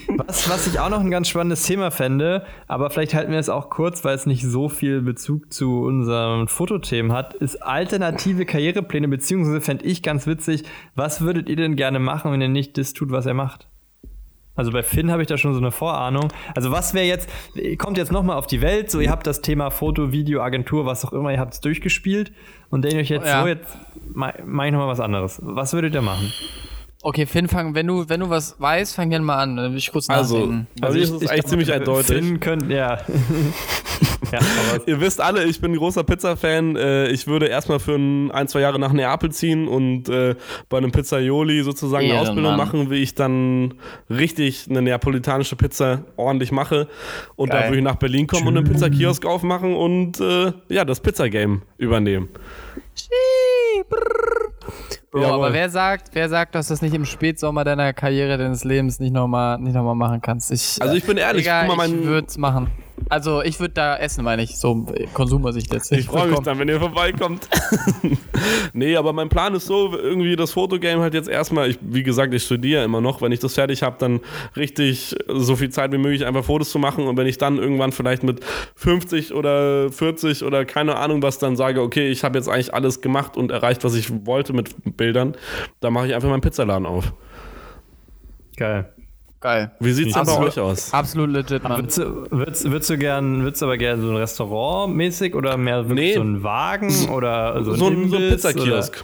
was, was ich auch noch ein ganz spannendes Thema fände, aber vielleicht halten wir es auch kurz, weil es nicht so viel Bezug zu unseren Fotothemen hat, ist alternative Karrierepläne, beziehungsweise fände ich ganz witzig, was würdet ihr denn gerne machen, wenn ihr nicht das tut, was er macht? Also bei Finn habe ich da schon so eine Vorahnung. Also was wäre jetzt, ihr kommt jetzt nochmal auf die Welt, so ihr habt das Thema Foto, Video, Agentur, was auch immer, ihr habt es durchgespielt und denkt euch jetzt ja. so, jetzt mache ich nochmal was anderes. Was würdet ihr machen? Okay, Finn, fang, wenn du, wenn du was weißt, fang gerne mal an. Dann will ich kurz also, nachdenken. Also, also ich, ist eigentlich ziemlich eindeutig. Finn könnt, ja. ja Ihr wisst alle, ich bin ein großer Pizza-Fan. Äh, ich würde erstmal für ein, ein, zwei Jahre nach Neapel ziehen und äh, bei einem Pizzaioli sozusagen eine Ausbildung machen, wie ich dann richtig eine neapolitanische Pizza ordentlich mache. Und Geil. dann würde ich nach Berlin kommen und einen Pizzakiosk aufmachen und äh, ja, das Pizza-Game übernehmen. Bro, Jawohl. aber wer sagt, wer sagt, dass du das nicht im Spätsommer deiner Karriere, deines Lebens nicht nochmal nicht noch mal machen kannst? Ich, also ich bin ehrlich, Digga, guck mal, mein, ich würde es machen. Also ich würde da essen, meine ich, so Konsumersicht jetzt. Ich, ich freue mich dann, wenn ihr vorbeikommt. nee, aber mein Plan ist so, irgendwie das Fotogame halt jetzt erstmal, ich, wie gesagt, ich studiere immer noch, wenn ich das fertig habe, dann richtig so viel Zeit wie möglich einfach Fotos zu machen und wenn ich dann irgendwann vielleicht mit 50 oder 40 oder keine Ahnung was dann sage, okay, ich habe jetzt eigentlich alles gemacht und erreicht, was ich wollte mit Bildern, dann mache ich einfach meinen Pizzaladen auf. Geil. Geil. Wie sieht's denn bei euch aus? Absolut legit, Mann. Würdest du, würdest, würdest du gern, würdest du aber gerne so ein Restaurant mäßig oder mehr wirklich nee. so ein Wagen oder so ein, so ein, so ein Pizzakiosk?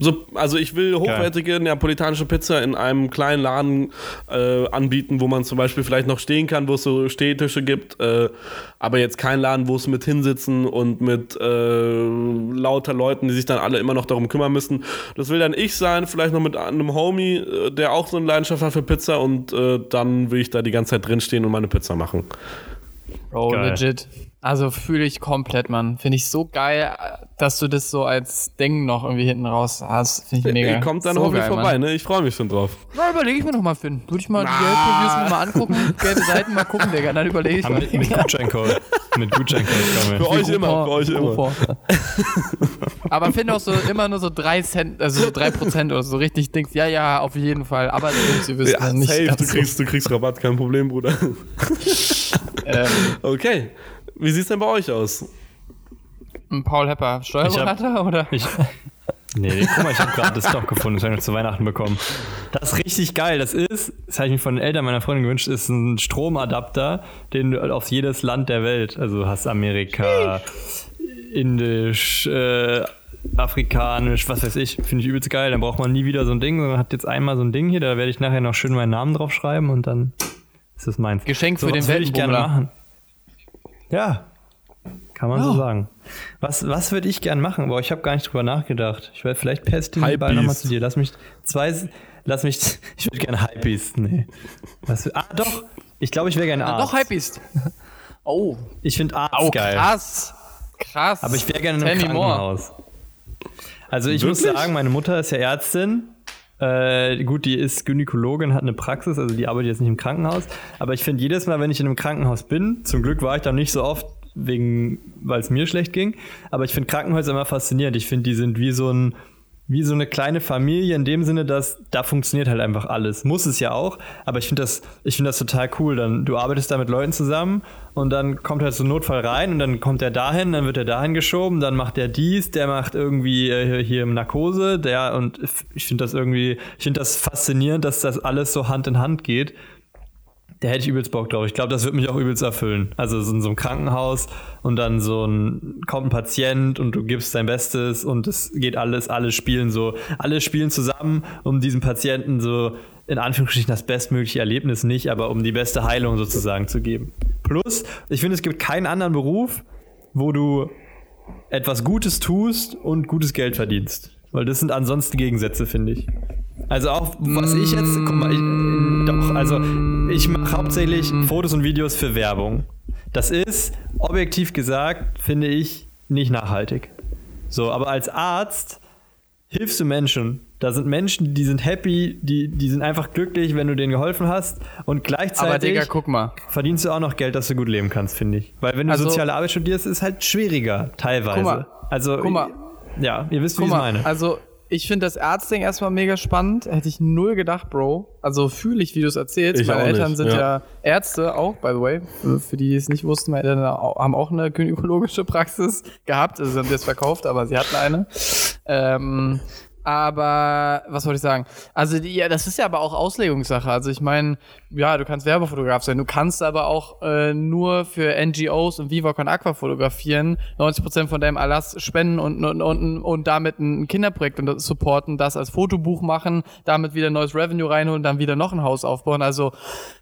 So, also ich will hochwertige Geil. neapolitanische Pizza in einem kleinen Laden äh, anbieten, wo man zum Beispiel vielleicht noch stehen kann, wo es so Stehtische gibt, äh, aber jetzt kein Laden, wo es mit hinsitzen und mit äh, lauter Leuten, die sich dann alle immer noch darum kümmern müssen. Das will dann ich sein, vielleicht noch mit einem Homie, äh, der auch so eine Leidenschaft hat für Pizza und äh, dann will ich da die ganze Zeit drinstehen und meine Pizza machen. Bro, Geil. legit. Also fühle ich komplett, Mann. Finde ich so geil, dass du das so als Ding noch irgendwie hinten raus hast. Finde ich mega. Ihr kommt dann so hoffentlich vorbei, Mann. ne? Ich freue mich schon drauf. Na, überlege ich mir noch mal, Finn. Würde ich mal Na. die Geldreviews mir mal angucken, gelbe Seiten mal gucken, Digga. Dann überlege ich mal. Mit, mit Gutscheincode. mit Gutscheincode kommen wir. Für euch immer, für euch immer. Aber Finn auch so immer nur so 3 Cent, also so 3 Prozent oder so richtig denkst, ja, ja, auf jeden Fall. Aber sie wissen ja, nicht. Safe, du kriegst, du kriegst Rabatt, kein Problem, Bruder. ähm. Okay. Wie sieht es denn bei euch aus? Paul Hepper, Steuerberater hab, oder? Ich, nee, guck mal, ich habe gerade das doch gefunden, das habe ich noch zu Weihnachten bekommen. Das ist richtig geil. Das ist, das habe ich mir von den Eltern meiner Freundin gewünscht, ist ein Stromadapter, den du auf jedes Land der Welt, also hast Amerika, Indisch, äh, Afrikanisch, was weiß ich, finde ich übelst geil. Dann braucht man nie wieder so ein Ding, sondern hat jetzt einmal so ein Ding hier, da werde ich nachher noch schön meinen Namen drauf schreiben und dann ist das meins. Geschenk so, für den Weltenbummler. Ja, kann man oh. so sagen. Was, was würde ich gern machen? Boah, ich habe gar nicht drüber nachgedacht. Ich werde vielleicht pest den Ball nochmal zu dir. Lass mich zwei, lass mich, ich würde gerne Hypebeast. Nee. Was, ah, doch. Ich glaube, ich wäre gerne Arzt. Doch, Hypebeast. Oh. Ich finde Arzt oh, geil. krass. Krass. Aber ich wäre gerne in einem Krankenhaus. Also ich Wirklich? muss sagen, meine Mutter ist ja Ärztin äh, gut, die ist Gynäkologin, hat eine Praxis, also die arbeitet jetzt nicht im Krankenhaus. Aber ich finde jedes Mal, wenn ich in einem Krankenhaus bin, zum Glück war ich da nicht so oft, weil es mir schlecht ging. Aber ich finde Krankenhäuser immer faszinierend. Ich finde, die sind wie so ein wie so eine kleine Familie in dem Sinne, dass da funktioniert halt einfach alles. Muss es ja auch, aber ich finde das, ich finde das total cool. Dann du arbeitest da mit Leuten zusammen und dann kommt halt so ein Notfall rein und dann kommt er dahin, dann wird er dahin geschoben, dann macht er dies, der macht irgendwie äh, hier Narkose, der und ich finde das irgendwie, ich finde das faszinierend, dass das alles so Hand in Hand geht da hätte ich übelst Bock drauf. Ich glaube, das wird mich auch übelst erfüllen. Also so in so einem Krankenhaus und dann so ein, kommt ein Patient und du gibst dein Bestes und es geht alles, alle spielen so, alle spielen zusammen, um diesem Patienten so in Anführungsstrichen das bestmögliche Erlebnis nicht, aber um die beste Heilung sozusagen zu geben. Plus, ich finde, es gibt keinen anderen Beruf, wo du etwas Gutes tust und gutes Geld verdienst. Weil das sind ansonsten Gegensätze, finde ich. Also auch, was ich jetzt, guck mal, ich, doch, also ich mache hauptsächlich Fotos und Videos für Werbung. Das ist, objektiv gesagt, finde ich, nicht nachhaltig. So, aber als Arzt hilfst du Menschen. Da sind Menschen, die sind happy, die, die sind einfach glücklich, wenn du denen geholfen hast. Und gleichzeitig Aber Digga, guck mal. verdienst du auch noch Geld, dass du gut leben kannst, finde ich. Weil wenn du Also- soziale Arbeit studierst, ist halt schwieriger, teilweise. Guck mal. Also, Guck mal. ja, ihr wisst, wie ich meine. also ich finde das Ärztding erstmal mega spannend. Hätte ich null gedacht, Bro. Also fühle ich, wie du es erzählst. Ich meine Eltern nicht, sind ja. ja. Ärzte auch, by the way. Für, für die, die es nicht wussten, meine Eltern haben auch eine gynäkologische Praxis gehabt. Also sie haben das verkauft, aber sie hatten eine. Ähm, aber was wollte ich sagen? Also die, ja, das ist ja aber auch Auslegungssache. Also ich meine, ja, du kannst Werbefotograf sein, du kannst aber auch äh, nur für NGOs und Viva Con Aqua fotografieren, 90% von deinem Erlass spenden und, und, und, und damit ein Kinderprojekt und supporten, das als Fotobuch machen, damit wieder neues Revenue reinholen, dann wieder noch ein Haus aufbauen. Also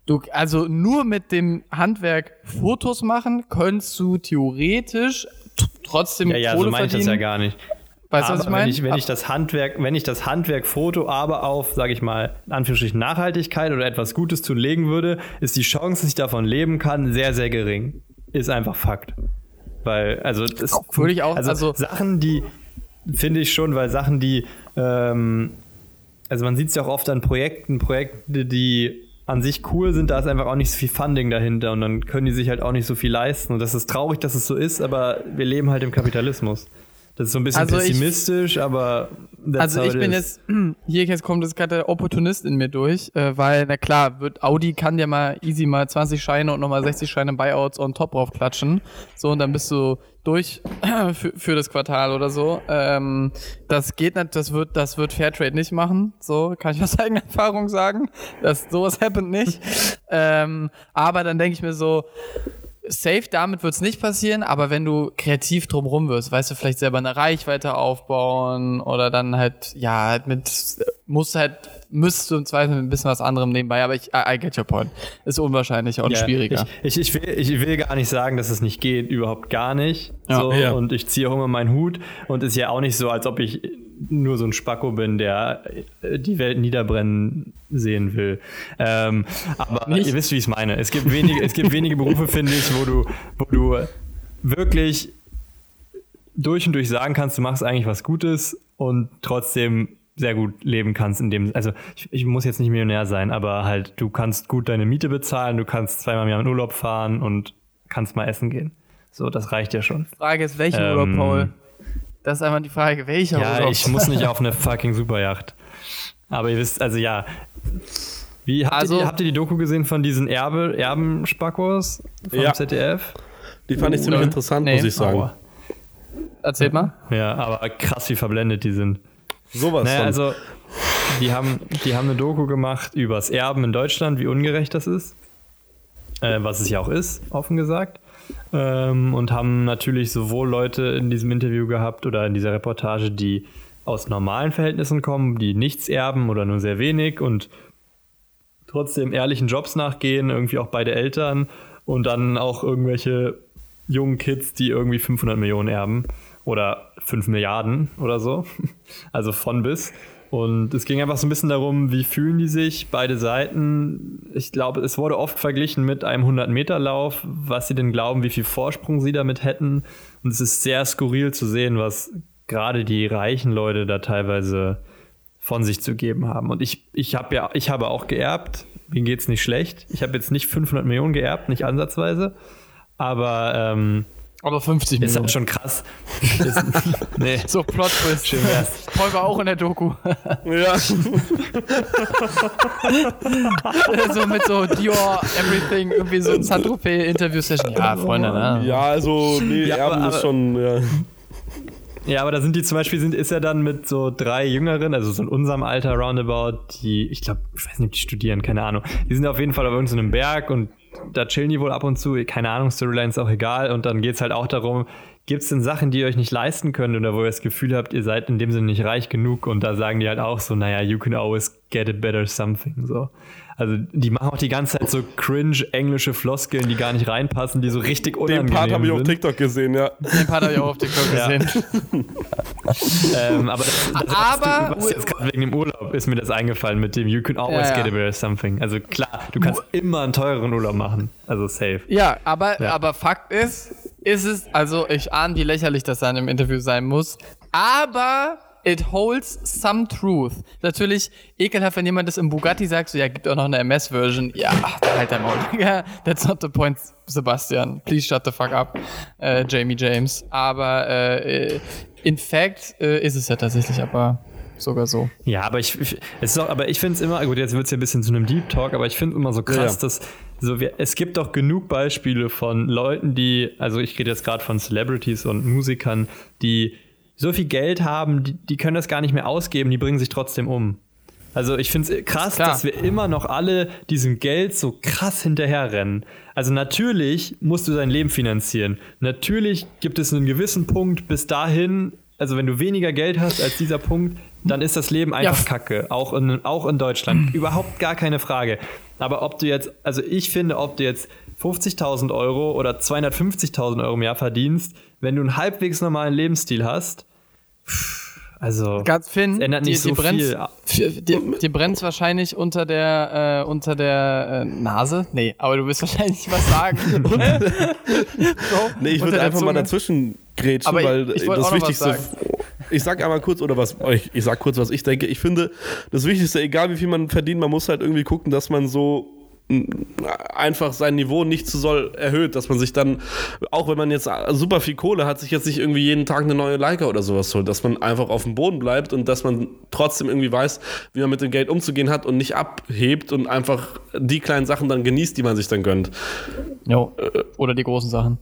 du, also nur mit dem Handwerk Fotos machen, könntest du theoretisch trotzdem ja, ja, Kohle so meine ich das ja gar nicht. Weißt du, was ich meine? wenn ich, wenn ich das Handwerk, wenn ich das Handwerk Foto aber auf, sage ich mal, in Anführungsstrichen Nachhaltigkeit oder etwas Gutes zu legen würde, ist die Chance, dass ich davon leben kann, sehr, sehr gering. Ist einfach Fakt. Weil, also, das, Würde ich auch- also, also- Sachen, die, finde ich schon, weil Sachen, die, ähm, also man sieht es ja auch oft an Projekten, Projekte, die an sich cool sind, da ist einfach auch nicht so viel Funding dahinter und dann können die sich halt auch nicht so viel leisten. Und das ist traurig, dass es so ist, aber wir leben halt im Kapitalismus. Das ist so ein bisschen Also ich- pessimistisch, aber that's Also how ich bin jetzt, hier jetzt kommt jetzt gerade der Opportunist in mir durch, äh, weil, na klar, wird Audi kann dir mal easy mal 20 Scheine und nochmal 60 Scheine Buyouts on top drauf klatschen. So, und dann bist du durch für, für das Quartal oder so. Ähm, das geht nicht, das wird, das wird Fairtrade nicht machen. So, kann ich aus eigener Erfahrung sagen. Das, sowas happened nicht. ähm, aber dann denke ich mir so, safe damit wird es nicht passieren, aber wenn du kreativ drumrum wirst, weißt du, vielleicht selber eine Reichweite aufbauen oder dann halt, ja, halt mit, musst halt, müsstest du im Zweifel mit ein bisschen was anderem nebenbei, aber ich, I, I get your point. Ist unwahrscheinlicher und Ja, schwieriger. Ich, ich, ich, will, ich will gar nicht sagen, dass es nicht geht, überhaupt gar nicht. Ja. so, Ja. Und ich ziehe auch immer meinen Hut und ist ja auch nicht so, als ob ich nur so ein Spacko bin, der äh, die Welt niederbrennen sehen will. Ähm, aber Nicht? ihr wisst, wie ich es meine. Es gibt wenige, es gibt wenige Berufe, finde ich, wo du, wo du wirklich durch und durch sagen kannst, du machst eigentlich was Gutes und trotzdem sehr gut leben kannst in dem, also ich, ich muss jetzt nicht Millionär sein, aber halt du kannst gut deine Miete bezahlen, du kannst zweimal im Jahr in Urlaub fahren und kannst mal essen gehen. So, das reicht ja schon. Frage ist, welchen Ähm, Urlaub, Paul? Das ist einfach die Frage, welcher Ja, Urlaub? ich muss nicht auf eine fucking Superjacht. Aber ihr wisst, also ja. Wie, habt, Also- ihr, die, habt ihr die Doku gesehen von diesen Erbe, Erbenspackos vom Ja. ZDF? Die fand ich ziemlich Nö. interessant, Nee. muss ich sagen. Aua. Erzählt mal. Ja, aber krass, wie verblendet die sind. Sowas Naja, von. also, die haben, die haben eine Doku gemacht übers Erben in Deutschland, wie ungerecht das ist. Äh, was es ja auch ist, offen gesagt. Ähm, und haben natürlich sowohl Leute in diesem Interview gehabt oder in dieser Reportage, die aus normalen Verhältnissen kommen, die nichts erben oder nur sehr wenig und trotzdem ehrlichen Jobs nachgehen, irgendwie auch beide Eltern und dann auch irgendwelche jungen Kids, die irgendwie 500 Millionen erben oder 5 Milliarden oder so. Also von bis. Und es ging einfach so ein bisschen darum, wie fühlen die sich, beide Seiten. Ich glaube, es wurde oft verglichen mit einem 100-Meter-Lauf, was sie denn glauben, wie viel Vorsprung sie damit hätten. Und es ist sehr skurril zu sehen, was gerade die reichen Leute da teilweise von sich zu geben haben. Und ich, ich habe ja, ich habe auch geerbt. Mir geht's nicht schlecht. Ich habe jetzt nicht 500 Millionen geerbt, nicht ansatzweise. Aber ähm, Aber 50 Ist Millionen. halt schon krass. Ist, nee. so Plot Twist. Schön wär's. Paul war auch in der Doku. Ja. so mit so Dior, Everything, irgendwie so ein Saint-Tropez-Interview-Session. Ja, Freunde, ne? ja, also, nee, Ja, Erben aber- ist schon, ja. Ja, aber da sind die zum Beispiel, sind, ist er dann mit so drei Jüngeren, also so in unserem Alter roundabout, die, ich glaube, ich weiß nicht, ob die studieren, keine Ahnung. Die sind auf jeden Fall auf irgendeinem Berg und da chillen die wohl ab und zu, keine Ahnung, Storyline ist auch egal. Und dann geht's halt auch darum, gibt es denn Sachen, die ihr euch nicht leisten könnt oder wo ihr das Gefühl habt, ihr seid in dem Sinne nicht reich genug? Und da sagen die halt auch so, naja, you can always get a better something, so. Also die machen auch die ganze Zeit so cringe englische Floskeln, die gar nicht reinpassen, die so richtig unangenehm Den Part habe ich auf sind. TikTok gesehen, ja. Den Part habe ich auch auf TikTok Ja. gesehen. Ähm, aber das, das Aber- du, was jetzt gerade wegen dem Urlaub ist mir das eingefallen mit dem You can always Ja, ja. get a better something. Also klar, du kannst immer einen teureren Urlaub machen. Also safe. Ja, aber, Ja. aber Fakt ist, ist es, also ich ahne, wie lächerlich das dann im Interview sein muss, aber it holds some truth. Natürlich ekelhaft, wenn jemand das im Bugatti sagt, so ja, gibt auch noch eine MS-Version. Ja, halt dein Maul. Ja, that's not the point, Sebastian. Please shut the fuck up, äh, Jamie James. Aber äh, in fact äh, ist es ja tatsächlich aber sogar so. Ja, aber ich, ich es ist auch, aber ich finde es immer, gut, jetzt wird es ja ein bisschen zu einem Deep Talk, aber ich finde immer so krass, Ja. dass so wir, es gibt doch genug Beispiele von Leuten, die, also ich rede jetzt gerade von Celebrities und Musikern, die so viel Geld haben, die, die können das gar nicht mehr ausgeben, die bringen sich trotzdem um. Also ich finde es krass, dass wir immer noch alle diesem Geld so krass hinterherrennen. Also natürlich musst du dein Leben finanzieren. Natürlich gibt es einen gewissen Punkt bis dahin, also wenn du weniger Geld hast als dieser Punkt, dann ist das Leben einfach f- kacke. Auch in, auch in Deutschland. Überhaupt gar keine Frage. Aber ob du jetzt, also ich finde, ob du jetzt 50.000 Euro oder 250.000 Euro im Jahr verdienst, wenn du einen halbwegs normalen Lebensstil hast, also Ganz Finn, es ändert nicht dir, so dir brennt's- viel. Dir, dir brennt's wahrscheinlich unter der, äh, unter der äh, Nase? Nee, aber du willst wahrscheinlich was sagen. so, Nee, ich würde einfach mal Zunge. dazwischen grätschen, Aber ich- weil ich das auch noch was Wichtigste. Ich sag einmal kurz, oder was, ich, ich sag kurz, was ich denke. Ich finde, das Wichtigste, egal wie viel man verdient, man muss halt irgendwie gucken, dass man so einfach sein Niveau nicht zu soll erhöht, dass man sich dann, auch wenn man jetzt super viel Kohle hat, sich jetzt nicht irgendwie jeden Tag eine neue Leica oder sowas holt, dass man einfach auf dem Boden bleibt und dass man trotzdem irgendwie weiß, wie man mit dem Geld umzugehen hat und nicht abhebt und einfach die kleinen Sachen dann genießt, die man sich dann gönnt. Jo. Oder die großen Sachen.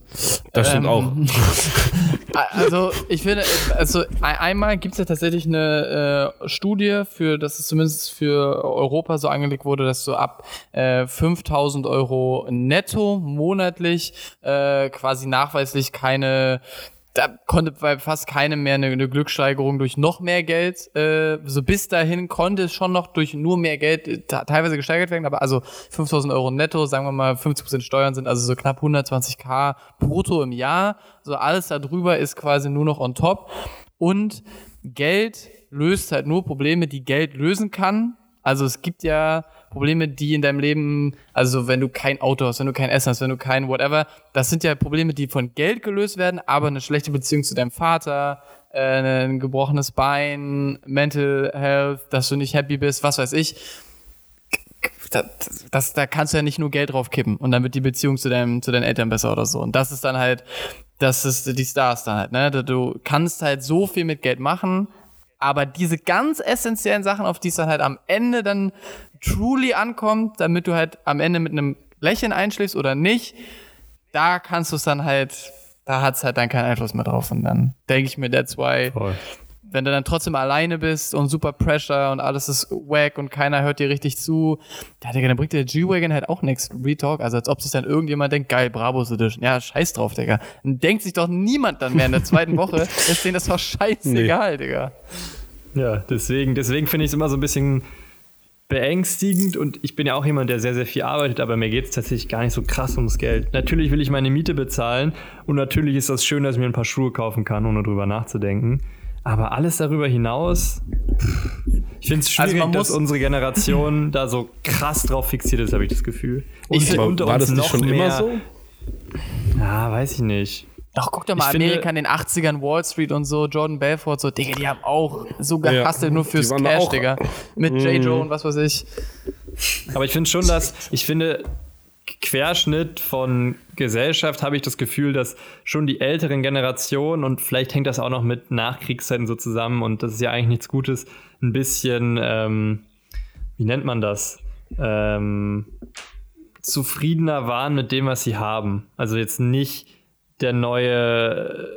Das stimmt Ähm, auch. Also, ich finde, also ein- einmal gibt es ja tatsächlich eine äh, Studie, für, dass es zumindest für Europa so angelegt wurde, dass du ab äh, 5000 Euro netto monatlich äh, quasi nachweislich keine da konnte bei fast keinem mehr eine, eine Glückssteigerung durch noch mehr Geld. Äh, so bis dahin konnte es schon noch durch nur mehr Geld äh, teilweise gesteigert werden, aber also 5000 Euro netto, sagen wir mal 50% Steuern sind also so knapp 120k brutto im Jahr. So alles darüber ist quasi nur noch on top. Und Geld löst halt nur Probleme, die Geld lösen kann. Also es gibt ja Probleme, die in deinem Leben, also wenn du kein Auto hast, wenn du kein Essen hast, wenn du kein whatever, das sind ja Probleme, die von Geld gelöst werden, aber eine schlechte Beziehung zu deinem Vater, äh, ein gebrochenes Bein, Mental Health, dass du nicht happy bist, was weiß ich. Das, das, da kannst du ja nicht nur Geld drauf kippen und dann wird die Beziehung zu, deinem, zu deinen Eltern besser oder so. Und das ist dann halt, das ist die Stars dann halt, ne? Du kannst halt so viel mit Geld machen, aber diese ganz essentiellen Sachen, auf die es dann halt am Ende dann truly ankommt, damit du halt am Ende mit einem Lächeln einschläfst oder nicht, da kannst du es dann halt, da hat es halt dann keinen Einfluss mehr drauf. Und dann denke ich mir, that's why, Voll. Wenn du dann trotzdem alleine bist und super Pressure und alles ist wack und keiner hört dir richtig zu, ja, Digga, dann bringt dir der G-Wagon halt auch nichts. Retalk, also als ob sich dann irgendjemand denkt, geil, Bravos Edition. Ja, scheiß drauf, Digga. Dann denkt sich doch niemand dann mehr in der zweiten Woche, ist denen das doch scheißegal, Digga. Ja, deswegen, deswegen finde ich es immer so ein bisschen beängstigend und ich bin ja auch jemand, der sehr, sehr viel arbeitet, aber mir geht es tatsächlich gar nicht so krass ums Geld. Natürlich will ich meine Miete bezahlen und natürlich ist das schön, dass ich mir ein paar Schuhe kaufen kann, ohne drüber nachzudenken. Aber alles darüber hinaus, ich finde es schwierig, Also man muss- dass unsere Generation da so krass drauf fixiert ist, habe ich das Gefühl. Und Ich Aber unter war uns das nicht noch schon mehr, immer so? Ja, weiß ich nicht. Ach, guck doch mal, Ich finde- Amerika in den 80ern, Wall Street und so, Jordan Belfort, so, Digga, die haben auch so Ja, gehustelt, nur fürs Cash, auch- Digga. Mit J. Joe und was weiß ich. Aber ich finde schon, dass, ich finde, Querschnitt von Gesellschaft habe ich das Gefühl, dass schon die älteren Generationen und vielleicht hängt das auch noch mit Nachkriegszeiten so zusammen und das ist ja eigentlich nichts Gutes, ein bisschen, ähm, wie nennt man das? Ähm, zufriedener waren mit dem, was sie haben. Also jetzt nicht der neue,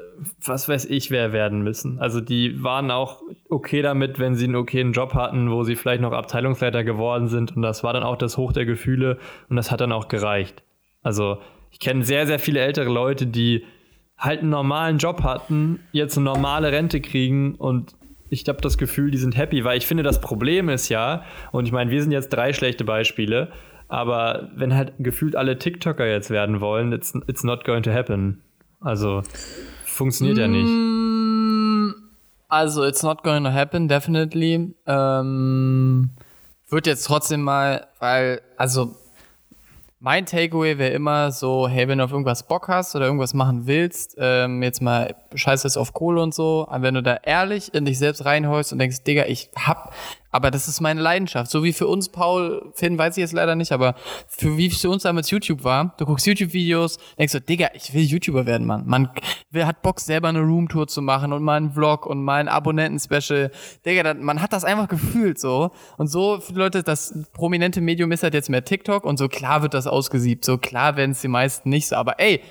was weiß ich, wer werden müssen. Also die waren auch okay damit, wenn sie einen okayen Job hatten, wo sie vielleicht noch Abteilungsleiter geworden sind und das war dann auch das Hoch der Gefühle und das hat dann auch gereicht. Also ich kenne sehr, sehr viele ältere Leute, die halt einen normalen Job hatten, jetzt eine normale Rente kriegen und ich habe das Gefühl, die sind happy, weil ich finde, das Problem ist ja, und ich meine, wir sind jetzt drei schlechte Beispiele, aber wenn halt gefühlt alle TikToker jetzt werden wollen, it's, it's not going to happen. Also funktioniert ja nicht. Mm, Also, it's not going to happen, definitely. Ähm, wird jetzt trotzdem mal, weil, also, mein Takeaway wäre immer so, hey, wenn du auf irgendwas Bock hast oder irgendwas machen willst, ähm, jetzt mal scheiß jetzt auf Kohle und so, aber wenn du da ehrlich in dich selbst reinhäust und denkst, Digga, ich hab, aber das ist meine Leidenschaft. So wie für uns, Paul, Finn, weiß ich jetzt leider nicht, aber für wie es für uns damals YouTube war, du guckst YouTube-Videos, denkst du, Digga, ich will YouTuber werden, Mann. Man wer hat Bock, selber eine Roomtour zu machen und mal einen Vlog und mal ein Abonnenten-Special. Digga, das, man hat das einfach gefühlt so. Und so Leute, das prominente Medium ist halt jetzt mehr TikTok und so klar wird das ausgesiebt. So klar werden es die meisten nicht so. Aber ey,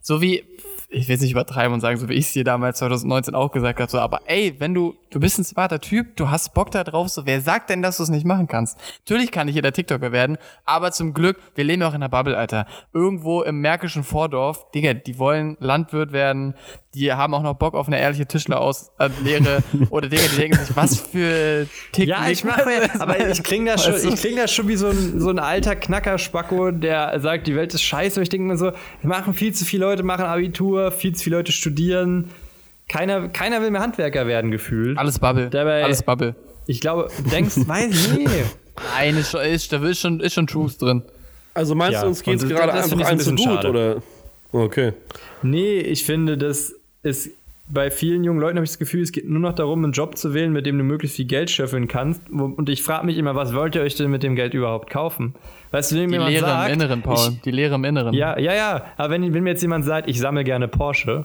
so wie, ich will es nicht übertreiben und sagen, so wie ich es dir damals 2019 auch gesagt habe, so, aber ey, wenn du, du bist ein smarter Typ, du hast Bock da drauf, so, wer sagt denn, dass du es nicht machen kannst? Natürlich kann nicht jeder TikToker werden, aber zum Glück, wir leben ja auch in der Bubble, Alter. Irgendwo im märkischen Vordorf, Digga, die wollen Landwirt werden, die haben auch noch Bock auf eine ehrliche Tischlerauslehre oder Digga, die denken sich, was für Tick Ja, ich meine, aber ich klinge da schon, ich kling da schon wie so ein, so ein alter Knacker-Spacko, der sagt, die Welt ist scheiße. Und ich denke mir so, wir machen viel zu viele Leute, machen Abitur, viel zu viele Leute studieren. Keiner, keiner will mehr Handwerker werden, gefühlt. Alles Bubble, Dabei- alles Bubble. Ich glaube, du denkst, weiß ich nicht. Nein, ist schon, ist, da ist schon, ist schon Truth drin. Also meinst Ja, du, uns geht es gerade einfach ein zu bisschen gut, schade. oder? Okay. Nee, ich finde, das ist bei vielen jungen Leuten habe ich das Gefühl, es geht nur noch darum, einen Job zu wählen, mit dem du möglichst viel Geld schöffeln kannst. Und ich frage mich immer, was wollt ihr euch denn mit dem Geld überhaupt kaufen? Weißt du, wenn Die mir Lehre sagt, im Inneren, Paul. Ich, die Lehre im Inneren. ja, ja, ja. Aber wenn, wenn mir jetzt jemand sagt, ich sammle gerne Porsche,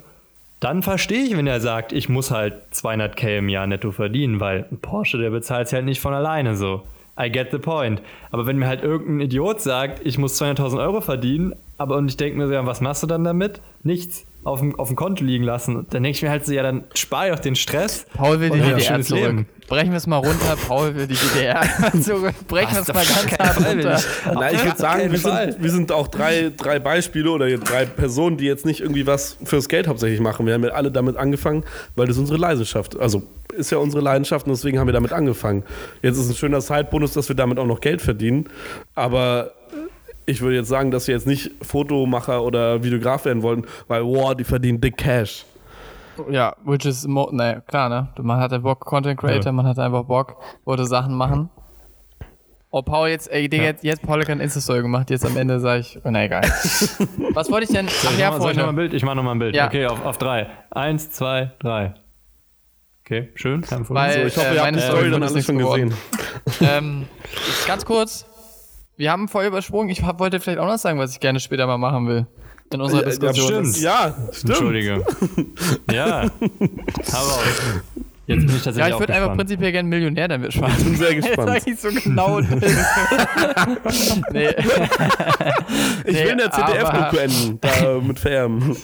dann verstehe ich, wenn er sagt, ich muss halt 200k im Jahr netto verdienen, weil ein Porsche, der bezahlt halt nicht von alleine so. I get the point. Aber wenn mir halt irgendein Idiot sagt, ich muss 200.000 Euro verdienen, aber und ich denke mir so, ja, was machst du dann damit? Nichts. Auf dem, auf dem Konto liegen lassen. Dann denke ich mir halt so, ja, dann spare ich auch den Stress. Paul will die DDR schönes zurück. Leben. Brechen wir es mal runter. Paul will die DDR zurück. Brechen wir es mal ganz hart runter. ich. Na, ich würde sagen, wir sind, wir sind auch drei, drei Beispiele oder drei Personen, die jetzt nicht irgendwie was fürs Geld hauptsächlich machen. Wir haben ja alle damit angefangen, weil das unsere Leidenschaft, also ist ja unsere Leidenschaft und deswegen haben wir damit angefangen. Jetzt ist ein schöner Sidebonus, dass wir damit auch noch Geld verdienen. Aber ich würde jetzt sagen, dass wir jetzt nicht Fotomacher oder Videograf werden wollen, weil, wow, die verdienen dick Cash. Ja, which is, mo naja, klar, ne? Man hat ja Bock, Content Creator, Ja. man hat einfach Bock, wollte Sachen machen. Oh, Paul, jetzt, ey, Digga, jetzt, jetzt Paul hat keine Insta-Story gemacht, jetzt am Ende sage ich, oh, na egal. Was wollte ich denn? Ach Soll ja, ich noch mal- soll ich noch mal ein Freunde. Bild? Ich mache nochmal ein Bild. Ja. Okay, auf, auf drei. Eins, zwei, drei. Okay, schön. Kein Problem. Weil- So, ich hoffe, Äh, ihr habt meine die Story dann alles schon geworden. gesehen. ähm, ganz kurz, wir haben voll übersprungen. Ich hab, wollte vielleicht auch noch sagen, was ich gerne später mal machen will. In unserer Ja, Diskussion. stimmt. Ja, stimmt. Entschuldige. ja. Aber jetzt bin ich tatsächlich Ja, ich würde einfach prinzipiell gerne Millionär damit sparen. Ich bin sehr gespannt. Jetzt sag ich so genau das. nee. Ich will in der CDF-Doku enden, da mit Färben.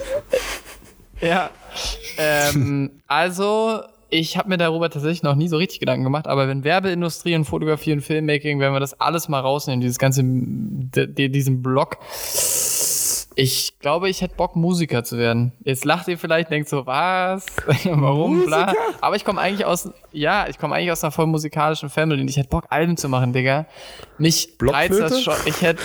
Ja. Ähm, also, ich habe mir darüber tatsächlich noch nie so richtig Gedanken gemacht, aber wenn Werbeindustrie und Fotografie und Filmmaking, wenn wir das alles mal rausnehmen, dieses ganze, diesen Block, ich glaube, ich hätte Bock, Musiker zu werden. Jetzt lacht ihr vielleicht, denkt so, was? Warum? Bla. Aber ich komme eigentlich aus, ja, ich komme eigentlich aus einer voll musikalischen Family und ich hätte Bock, Alben zu machen, Digga. Mich reizt das schon. Ich hätte,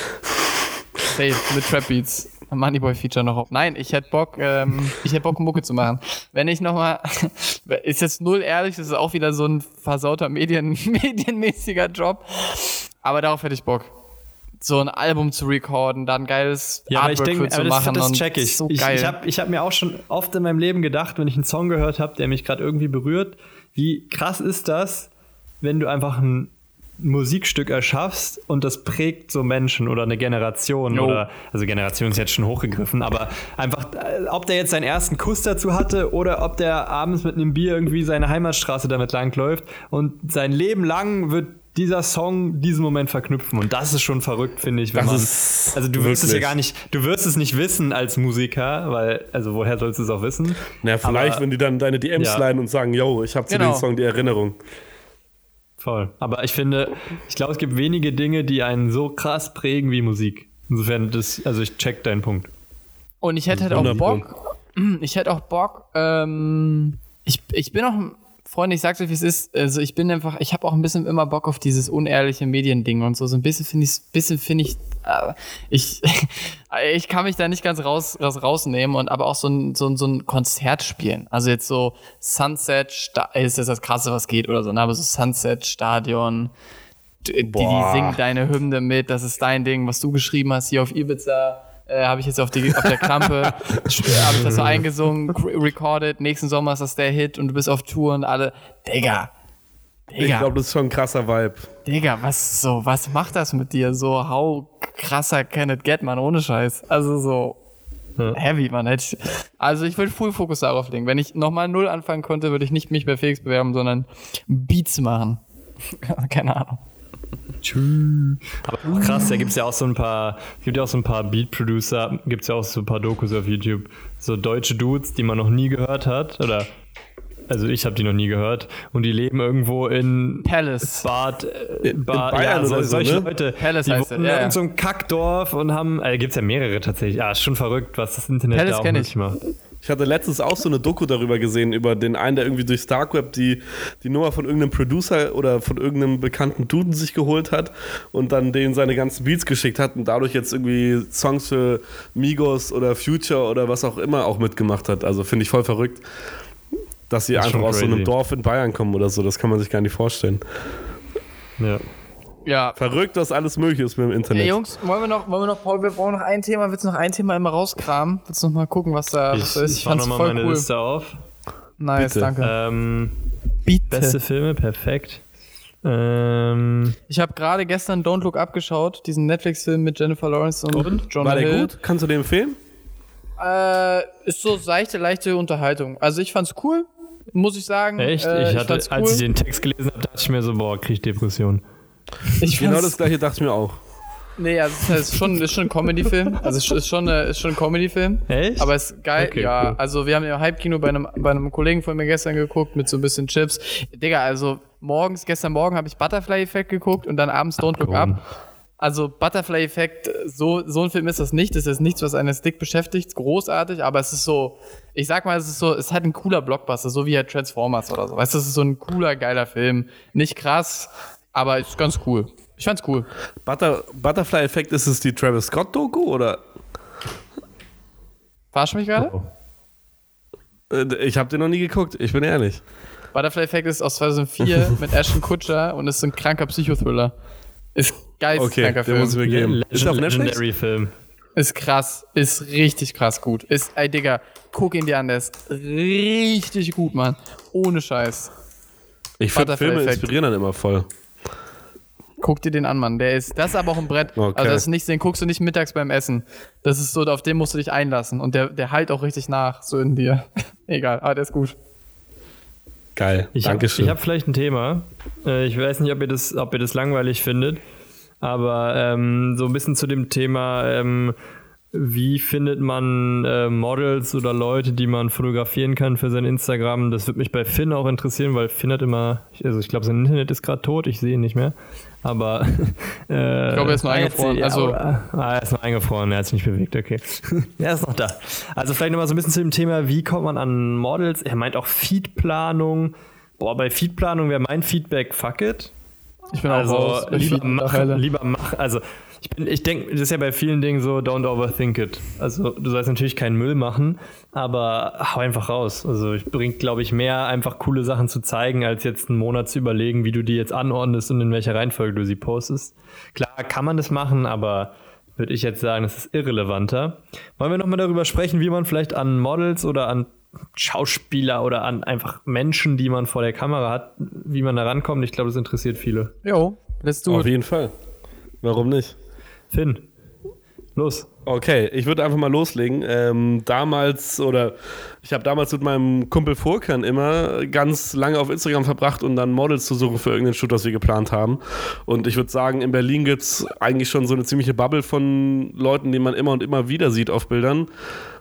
safe, mit Trap Beats. Moneyboy-Feature noch auf. Nein, ich hätte Bock, ähm, ich hätte Bock, Mucke zu machen. Wenn ich nochmal, ist jetzt null ehrlich, das ist auch wieder so ein versauter Medien, medienmäßiger Job. Aber darauf hätte ich Bock. So ein Album zu recorden, dann geiles Ja, aber ich Artwork denke, für zu aber das, machen. das check ich. So ich geil. ich habe ich hab mir auch schon oft in meinem Leben gedacht, wenn ich einen Song gehört habe, der mich gerade irgendwie berührt, wie krass ist das, wenn du einfach ein ein Musikstück erschaffst und das prägt so Menschen oder eine Generation Jo. oder, also Generation ist jetzt schon hochgegriffen, aber einfach, äh, ob der jetzt seinen ersten Kuss dazu hatte oder ob der abends mit einem Bier irgendwie seine Heimatstraße damit langläuft und sein Leben lang wird dieser Song diesen Moment verknüpfen und das ist schon verrückt, finde ich, wenn Das man, ist also du wirst es ja gar nicht, du wirst es nicht wissen als Musiker, weil, also woher sollst du es auch wissen? Na, vielleicht, Aber- wenn die dann deine DMs Ja. sliden und sagen, yo, ich habe zu Genau. dem Song die Erinnerung. Voll. Aber ich finde, ich glaube, es gibt wenige Dinge, die einen so krass prägen wie Musik. Insofern, das, also ich check deinen Punkt. Und ich hätte halt auch. Bock, ich hätte auch Bock, ähm, ich, ich bin auch, Freunde, ich sag's euch, wie es ist, also ich bin einfach, ich habe auch ein bisschen immer Bock auf dieses unehrliche Mediending und so, so ein bisschen finde ich, bisschen finde ich, äh, ich, ich kann mich da nicht ganz raus, raus rausnehmen und aber auch so ein, so ein, so ein Konzert spielen, also jetzt so Sunset, Sta ist das das Krasse, was geht oder so, ne? aber so Sunset, Stadion, die, die, singen deine Hymne mit, das ist dein Ding, was du geschrieben hast hier auf Ibiza. Äh, habe ich jetzt auf, die, auf der Klampe, habe ich das so eingesungen, recorded, nächsten Sommer ist das der Hit und du bist auf Tour und alle, Digga, Ich Digga, glaube, das ist schon ein krasser Vibe. Digga, was so, was macht das mit dir? So, how krasser can it get, man, ohne Scheiß. Also so Ja. heavy, man. Ich- Also ich würde Full Fokus darauf legen. Wenn ich nochmal null anfangen konnte, würde ich nicht mich bei Felix bewerben, sondern Beats machen. Keine Ahnung. Aber auch krass, da gibt es ja auch so ein paar, gibt ja auch so ein paar Beat-Producer, gibt es ja auch so ein paar Dokus auf YouTube, so deutsche Dudes, die man noch nie gehört hat, oder also ich habe die noch nie gehört und die leben irgendwo in Palace. Bad, äh, Bad Bayern ja, so, oder so, solche ne? Leute, Palace die heißt wohnen ja, in ja. so einem Kackdorf und haben, äh, gibt es ja mehrere tatsächlich, ja, ist schon verrückt, was das Internet Palace da auch möglich ich. macht. Ich hatte letztens auch so eine Doku darüber gesehen, über den einen, der irgendwie durch Starkweb die, die Nummer von irgendeinem Producer oder von irgendeinem bekannten Duden sich geholt hat und dann denen seine ganzen Beats geschickt hat und dadurch jetzt irgendwie Songs für Migos oder Future oder was auch immer auch mitgemacht hat. Also finde ich voll verrückt, dass sie Das einfach aus so einem crazy. Dorf in Bayern kommen oder so. Das kann man sich gar nicht vorstellen. Ja. Ja. Verrückt, dass alles möglich ist mit dem Internet. Ey, Jungs, wollen wir noch, wollen wir noch, Paul, wir brauchen noch ein Thema. Willst du noch ein Thema immer rauskramen? Willst du noch mal gucken, was da, Ich, was da ist? ich, ich fand fand's nochmal meine cool. Liste auf. Nice, Bitte. danke. Ähm, Bitte. beste Filme, perfekt. Ähm, Ich habe gerade gestern Don't Look Up geschaut, diesen Netflix-Film mit Jennifer Lawrence und, Und? Jonah War der Hill. gut? Kannst du den empfehlen? Äh, ist so seichte, leichte Unterhaltung. Also ich fand's cool, muss ich sagen. echt? Äh, ich hatte, fand's als ich den Text gelesen habe, dachte ich mir so, boah, krieg ich Depression. Ich Genau das gleiche dachte ich mir auch. Nee, also es ist schon, ist schon ein Comedy-Film. Also es ist schon, eine, ist schon ein Comedy-Film. Echt? Aber es ist geil, Okay, ja. cool. Also wir haben im Hype-Kino bei einem, bei einem Kollegen von mir gestern geguckt mit so ein bisschen Chips. Digga, also morgens, gestern Morgen habe ich Butterfly-Effekt geguckt und dann abends Don't Look? Up. Also Butterfly-Effekt, so, so ein Film ist das nicht. Das ist nichts, was einen Stick beschäftigt. Großartig, aber es ist so, ich sag mal, es ist so, es hat ein cooler Blockbuster, so wie halt Transformers oder so. Weißt du, es ist so ein cooler, geiler Film. Nicht krass, aber ist ganz cool. Ich fand's cool. Butter, Butterfly Effekt, ist es die Travis Scott Doku oder? Verarsch mich gerade? Oh. Äh, Ich habe den noch nie geguckt, ich bin ehrlich. Butterfly Effect ist aus 2004 mit Ashton Kutcher und ist ein kranker Psychothriller. Ist geil, Okay, kranker den muss ich Film. mir geben. Legend, Ist der auf? Legendary Film. Ist krass, ist richtig krass gut. Ist, ey Digga, guck ihn dir an, der ist richtig gut, Mann. Ohne Scheiß. Ich finde Filme Effect. inspirieren dann immer voll. Guck dir den an, Mann. Der ist, das ist aber auch ein Brett. Okay. Also das ist nicht, den guckst du nicht mittags beim Essen. Das ist so, auf den musst du dich einlassen. Und der, der halt auch richtig nach, so in dir. Egal, aber der ist gut. Geil, Ich habe Dankeschön. hab vielleicht ein Thema. Äh, Ich weiß nicht, ob ihr das, ob ihr das langweilig findet, aber ähm, so ein bisschen zu dem Thema, ähm, wie findet man äh, Models oder Leute, die man fotografieren kann für sein Instagram? Das würde mich bei Finn auch interessieren, weil Finn hat immer, also ich glaube, sein Internet ist gerade tot, ich sehe ihn nicht mehr. Aber äh, ich glaube, er ist nur eingefroren, also- ah, er ist noch eingefroren, er hat sich nicht bewegt, okay. er ist noch da. Also vielleicht nochmal so ein bisschen zu dem Thema, wie kommt man an Models? Er meint auch Feedplanung. Boah, bei Feedplanung wäre mein Feedback fuck it. Ich bin Also auch raus. Lieber mach, lieber mach. Also ich bin, ich denke, das ist ja bei vielen Dingen so, don't overthink it. Also du sollst natürlich keinen Müll machen, aber hau einfach raus. Also ich bringt, glaube ich, mehr einfach coole Sachen zu zeigen, als jetzt einen Monat zu überlegen, wie du die jetzt anordnest und in welcher Reihenfolge du sie postest. Klar kann man das machen, aber würde ich jetzt sagen, das ist irrelevanter. Wollen wir nochmal darüber sprechen, wie man vielleicht an Models oder an Schauspieler oder an einfach Menschen, die man vor der Kamera hat, wie man da rankommt? Ich glaube, das interessiert viele. Jo, Let's do Auf jeden Fall. Warum nicht? Finn, los. Okay, ich würde einfach mal loslegen. Ähm, damals, oder ich habe damals mit meinem Kumpel Furkan immer ganz lange auf Instagram verbracht und dann Models zu suchen für irgendeinen Shoot, was wir geplant haben. Und ich würde sagen, in Berlin gibt es eigentlich schon so eine ziemliche Bubble von Leuten, die man immer und immer wieder sieht auf Bildern.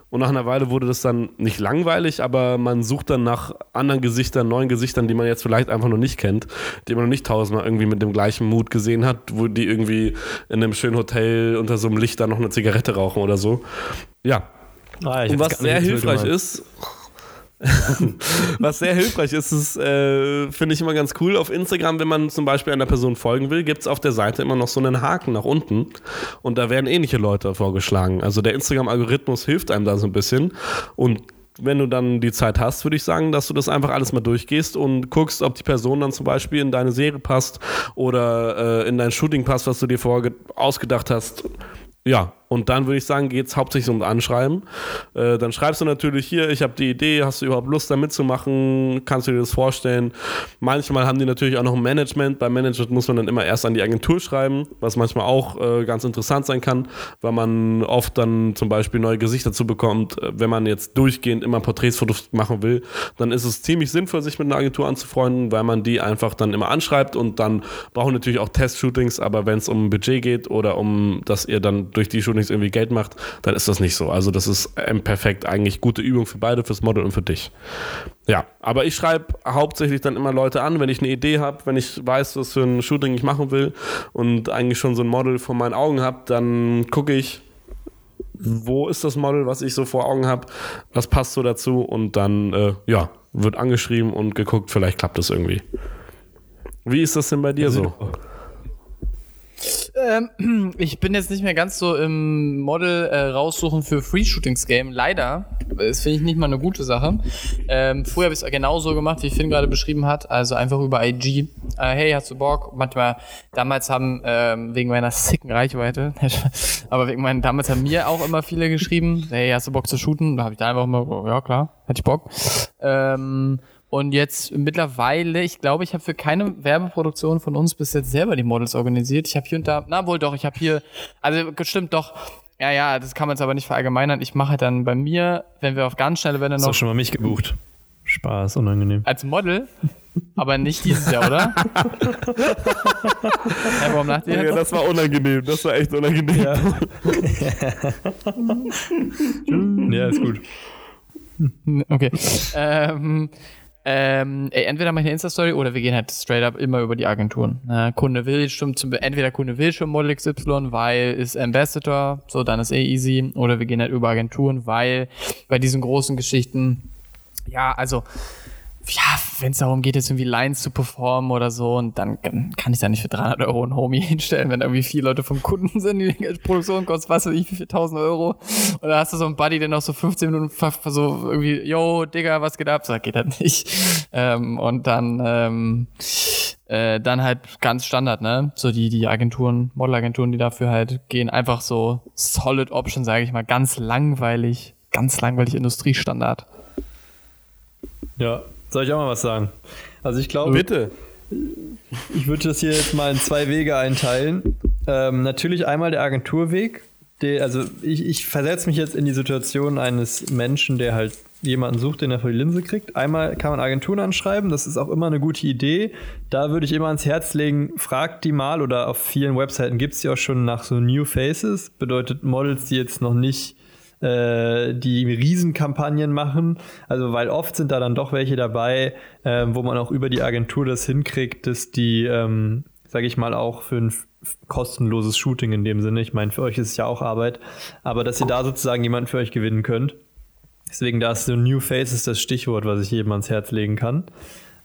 Und nach einer Weile wurde das dann nicht langweilig, aber man sucht dann nach anderen Gesichtern, neuen Gesichtern, die man jetzt vielleicht einfach noch nicht kennt, die man noch nicht tausendmal irgendwie mit dem gleichen Mut gesehen hat, wo die irgendwie in einem schönen Hotel unter so einem Licht dann noch eine Zigarette rauchen oder so. Ja. Ah, Und was sehr hilfreich ist, was sehr hilfreich ist, ist, äh, finde ich immer ganz cool. Auf Instagram, wenn man zum Beispiel einer Person folgen will, gibt es auf der Seite immer noch so einen Haken nach unten. Und da werden ähnliche Leute vorgeschlagen. Also der Instagram-Algorithmus hilft einem da so ein bisschen. Und wenn du dann die Zeit hast, würde ich sagen, dass du das einfach alles mal durchgehst und guckst, ob die Person dann zum Beispiel in deine Serie passt oder äh, in dein Shooting passt, was du dir vorher ausgedacht hast. Ja, und dann würde ich sagen, geht es hauptsächlich ums Anschreiben. Äh, dann schreibst du natürlich hier, ich habe die Idee, hast du überhaupt Lust da mitzumachen, kannst du dir das vorstellen. Manchmal haben die natürlich auch noch ein Management. Beim Management muss man dann immer erst an die Agentur schreiben, was manchmal auch äh, ganz interessant sein kann, weil man oft dann zum Beispiel neue Gesichter zu bekommt. Äh, Wenn man jetzt durchgehend immer Porträtsfotos machen will, dann ist es ziemlich sinnvoll, sich mit einer Agentur anzufreunden, weil man die einfach dann immer anschreibt und dann brauchen natürlich auch Testshootings, aber wenn es um Budget geht oder um, dass ihr dann durch die Shootings irgendwie Geld macht, dann ist das nicht so. Also das ist ähm, perfekt eigentlich gute Übung für beide, fürs Model und für dich. Ja, aber ich schreibe hauptsächlich dann immer Leute an, wenn ich eine Idee habe, wenn ich weiß, was für ein Shooting ich machen will und eigentlich schon so ein Model vor meinen Augen habe, dann gucke ich, wo ist das Model, was ich so vor Augen habe, was passt so dazu und dann, äh, ja, wird angeschrieben und geguckt, vielleicht klappt das irgendwie. Wie ist das denn bei dir so? Ähm, ich bin jetzt nicht mehr ganz so im Model äh, raussuchen für Free-Shootings-Game. Leider. Das finde ich nicht mal eine gute Sache. Ähm, früher habe ich es genauso gemacht, wie Finn gerade beschrieben hat. Also einfach über IG. Äh, hey, hast du Bock? Manchmal, damals haben, ähm, wegen meiner sicken Reichweite, aber wegen meinen, damals haben mir auch immer viele geschrieben, hey, hast du Bock zu shooten? Da habe ich da einfach immer, ja klar, hätte ich Bock. Ähm, und jetzt mittlerweile, ich glaube, ich habe für keine Werbeproduktion von uns bis jetzt selber die Models organisiert. Ich habe hier und da, na wohl doch, ich habe hier, also stimmt doch, ja, ja, das kann man jetzt aber nicht verallgemeinern. Ich mache dann bei mir, wenn wir auf ganz schnelle Hast noch du schon mal mich gebucht? Spaß, unangenehm. als Model, aber nicht dieses Jahr, oder? ja, warum lacht ihr Ja, das war unangenehm, das war echt unangenehm. Ja. ja, ist gut. Okay. ähm, ähm, ey, entweder mache ich eine Insta-Story oder wir gehen halt straight up immer über die Agenturen. Äh, Kunde will schon zum, entweder Kunde will schon Model XY, weil ist Ambassador, so dann ist eh easy, oder wir gehen halt über Agenturen, weil bei diesen großen Geschichten, ja, also ja, wenn es darum geht, jetzt irgendwie Lines zu performen oder so, und dann kann ich da nicht für 300 Euro einen Homie hinstellen, wenn irgendwie vier Leute vom Kunden sind, die Produktion kostet, was weiß ich, wie viel 1000 Euro. Und dann hast du so einen Buddy, der noch so 15 Minuten so irgendwie, yo, Digga, was geht ab? So, geht halt nicht. Ähm, und dann, ähm, äh, dann halt ganz Standard, ne? So die, die Agenturen, Modelagenturen, die dafür halt gehen, einfach so solid Option, sage ich mal, ganz langweilig, ganz langweilig Industriestandard. Ja, soll ich auch mal was sagen? Also ich glaube, Bitte. ich würde das hier jetzt mal in zwei Wege einteilen. Ähm, natürlich einmal der Agenturweg. Der, also ich, ich versetze mich jetzt in die Situation eines Menschen, der halt jemanden sucht, den er vor die Linse kriegt. Einmal kann man Agenturen anschreiben, das ist auch immer eine gute Idee. Da würde ich immer ans Herz legen, fragt die mal oder auf vielen Webseiten gibt es ja auch schon nach so New Faces, bedeutet Models, die jetzt noch nicht äh, die Riesenkampagnen machen. Also, weil oft sind da dann doch welche dabei, ähm, wo man auch über die Agentur das hinkriegt, dass die, ähm, sage ich mal, auch für ein kostenloses Shooting in dem Sinne, ich meine, für euch ist es ja auch Arbeit, aber dass ihr da sozusagen jemanden für euch gewinnen könnt. Deswegen, da ist so New Faces das Stichwort, was ich jedem ans Herz legen kann.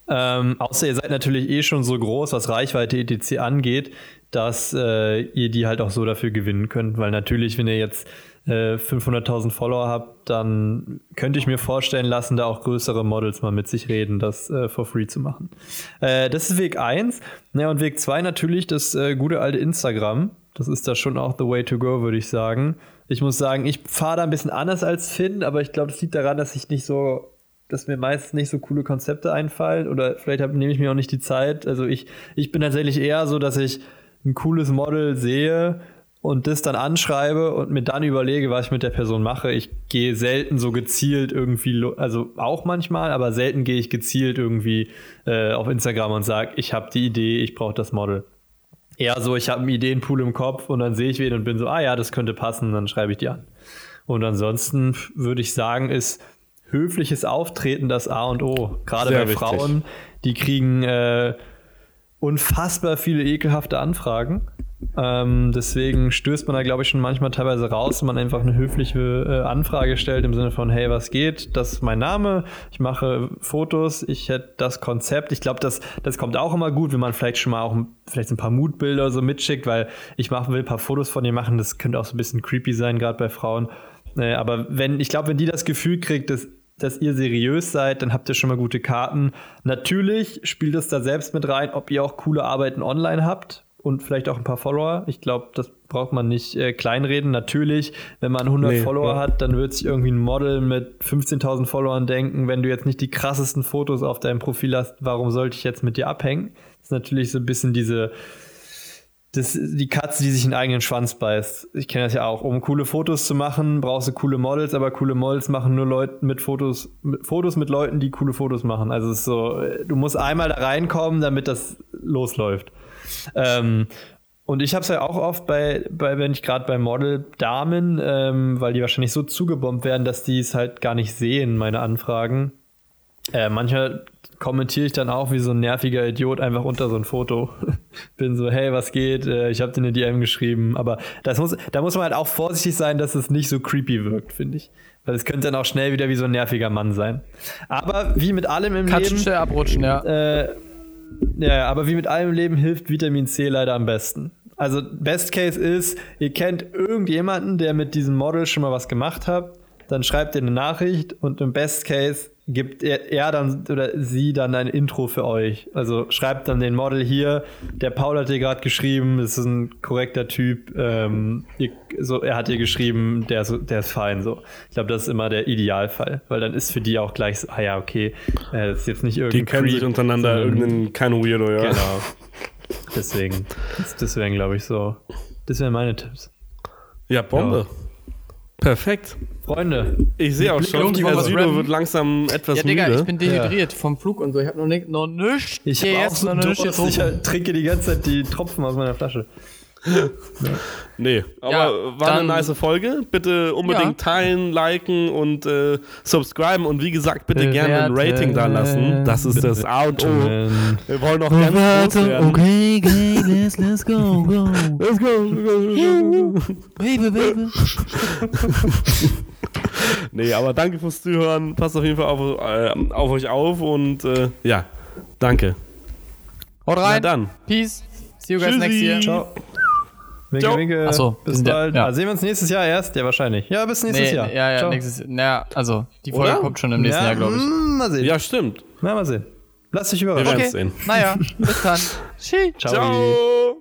Ähm, außer ihr seid natürlich eh schon so groß, was Reichweite etc. angeht, dass äh, ihr die halt auch so dafür gewinnen könnt. Weil natürlich, wenn ihr jetzt äh, 500.000 Follower habt, dann könnte ich mir vorstellen lassen, da auch größere Models mal mit sich reden, das äh, for free zu machen. Äh, das ist Weg 1. Ja, und Weg 2 natürlich das äh, gute alte Instagram. Das ist da schon auch the way to go, würde ich sagen. Ich muss sagen, ich fahre da ein bisschen anders als Finn, aber ich glaube, das liegt daran, dass ich nicht so dass mir meistens nicht so coole Konzepte einfallen oder vielleicht nehme ich mir auch nicht die Zeit. Also ich, ich bin tatsächlich eher so, dass ich ein cooles Model sehe und das dann anschreibe und mir dann überlege, was ich mit der Person mache. Ich gehe selten so gezielt irgendwie, also auch manchmal, aber selten gehe ich gezielt irgendwie äh, auf Instagram und sage, ich habe die Idee, ich brauche das Model. Eher so, ich habe einen Ideenpool im Kopf und dann sehe ich wen und bin so, ah ja, das könnte passen, dann schreibe ich die an. Und ansonsten würde ich sagen, ist höfliches Auftreten das A und O. Gerade Sehr bei wichtig. Frauen, die kriegen äh, unfassbar viele ekelhafte Anfragen. Ähm, deswegen stößt man da, glaube ich, schon manchmal teilweise raus, wenn man einfach eine höfliche äh, Anfrage stellt im Sinne von, hey, was geht? Das ist mein Name, ich mache Fotos, ich hätte das Konzept. Ich glaube, das, das kommt auch immer gut, wenn man vielleicht schon mal auch vielleicht ein paar Moodbilder so mitschickt, weil ich mach, will ein paar Fotos von dir machen, das könnte auch so ein bisschen creepy sein, gerade bei Frauen. Äh, aber wenn, ich glaube, wenn die das Gefühl kriegt, dass dass ihr seriös seid, dann habt ihr schon mal gute Karten. Natürlich spielt es da selbst mit rein, ob ihr auch coole Arbeiten online habt und vielleicht auch ein paar Follower. Ich glaube, das braucht man nicht äh, kleinreden. Natürlich, wenn man 100 Nee, Follower ja. hat, dann wird sich irgendwie ein Model mit 15.000 Followern denken, wenn du jetzt nicht die krassesten Fotos auf deinem Profil hast, warum sollte ich jetzt mit dir abhängen? Das ist natürlich so ein bisschen diese das die Katze, die sich in den eigenen Schwanz beißt. Ich kenne das ja auch. Um coole Fotos zu machen, brauchst du coole Models, aber coole Models machen nur Leute mit Fotos, mit Fotos mit Leuten, die coole Fotos machen. Also es ist so, du musst einmal da reinkommen, damit das losläuft. Ähm, und ich habe es ja auch oft bei, bei wenn ich gerade bei Model-Damen, ähm, weil die wahrscheinlich so zugebombt werden, dass die es halt gar nicht sehen, meine Anfragen. Äh, manchmal kommentiere ich dann auch wie so ein nerviger Idiot einfach unter so ein Foto. Bin so, hey, was geht? Äh, ich habe dir eine DM geschrieben. Aber das muss, da muss man halt auch vorsichtig sein, dass es nicht so creepy wirkt, finde ich. Weil es könnte dann auch schnell wieder wie so ein nerviger Mann sein. Aber wie mit allem im Kannst Leben. schnell abrutschen, ja. Äh, ja, aber wie mit allem Leben hilft Vitamin C leider am besten. Also Best Case ist, ihr kennt irgendjemanden, der mit diesem Model schon mal was gemacht hat, dann schreibt ihr eine Nachricht und im Best Case gibt er, er dann oder sie dann ein Intro für euch. Also schreibt dann den Model hier, der Paul hat dir gerade geschrieben, das ist ein korrekter Typ, ähm, ihr, so, er hat dir geschrieben, der, ist- der ist fein. So. Ich glaube, das ist immer der Idealfall, weil dann ist für die auch gleich so, ah ja, okay, äh, das ist jetzt nicht irgendein Die kennen sich Creep, untereinander, sondern- irgendein kein Weirdo, ja. Genau. Deswegen. Das, das wären, glaube ich, so. Das wären meine Tipps. Ja, Bombe. Perfekt. Freunde, Ich sehe auch schon. Südo wird langsam etwas Ja, Digga, müde. ich bin dehydriert vom Flug und so. Ich habe noch, nicht- noch nichts. ich habe auch gegessen so und noch nichts. Ich halt trinke die ganze Zeit die Tropfen aus meiner Flasche. Nee, aber Ja, war eine nice Folge. Bitte unbedingt Ja. teilen, liken und äh, subscriben und wie gesagt, bitte gerne ein Bewerten. Rating da lassen. Das ist das A und O. Ähm, Wir wollen groß werden. okay, okay, let's, let's go, go. Let's go. Baby, baby. Nee, aber danke fürs Zuhören. Passt auf jeden Fall auf, äh, auf euch auf und äh, ja, danke. Haut Na rein. dann. Peace. See you guys Tschüssi. next year. ciao. Winke, Ciao. winke. Ach so, bis bald. ja. Ah, sehen wir uns nächstes Jahr erst? Ja, wahrscheinlich. Ja, bis nächstes Nee, Jahr. ja, ja, Ciao. nächstes Naja, also, die Folge Oder? kommt schon im nächsten ja, Jahr, glaube ich. mm, Mal sehen. Ja, stimmt. Na, mal sehen. Lass dich Wir überraschen. werden Okay, es sehen. naja, bis dann. Tschüss. Ciao. Ciao.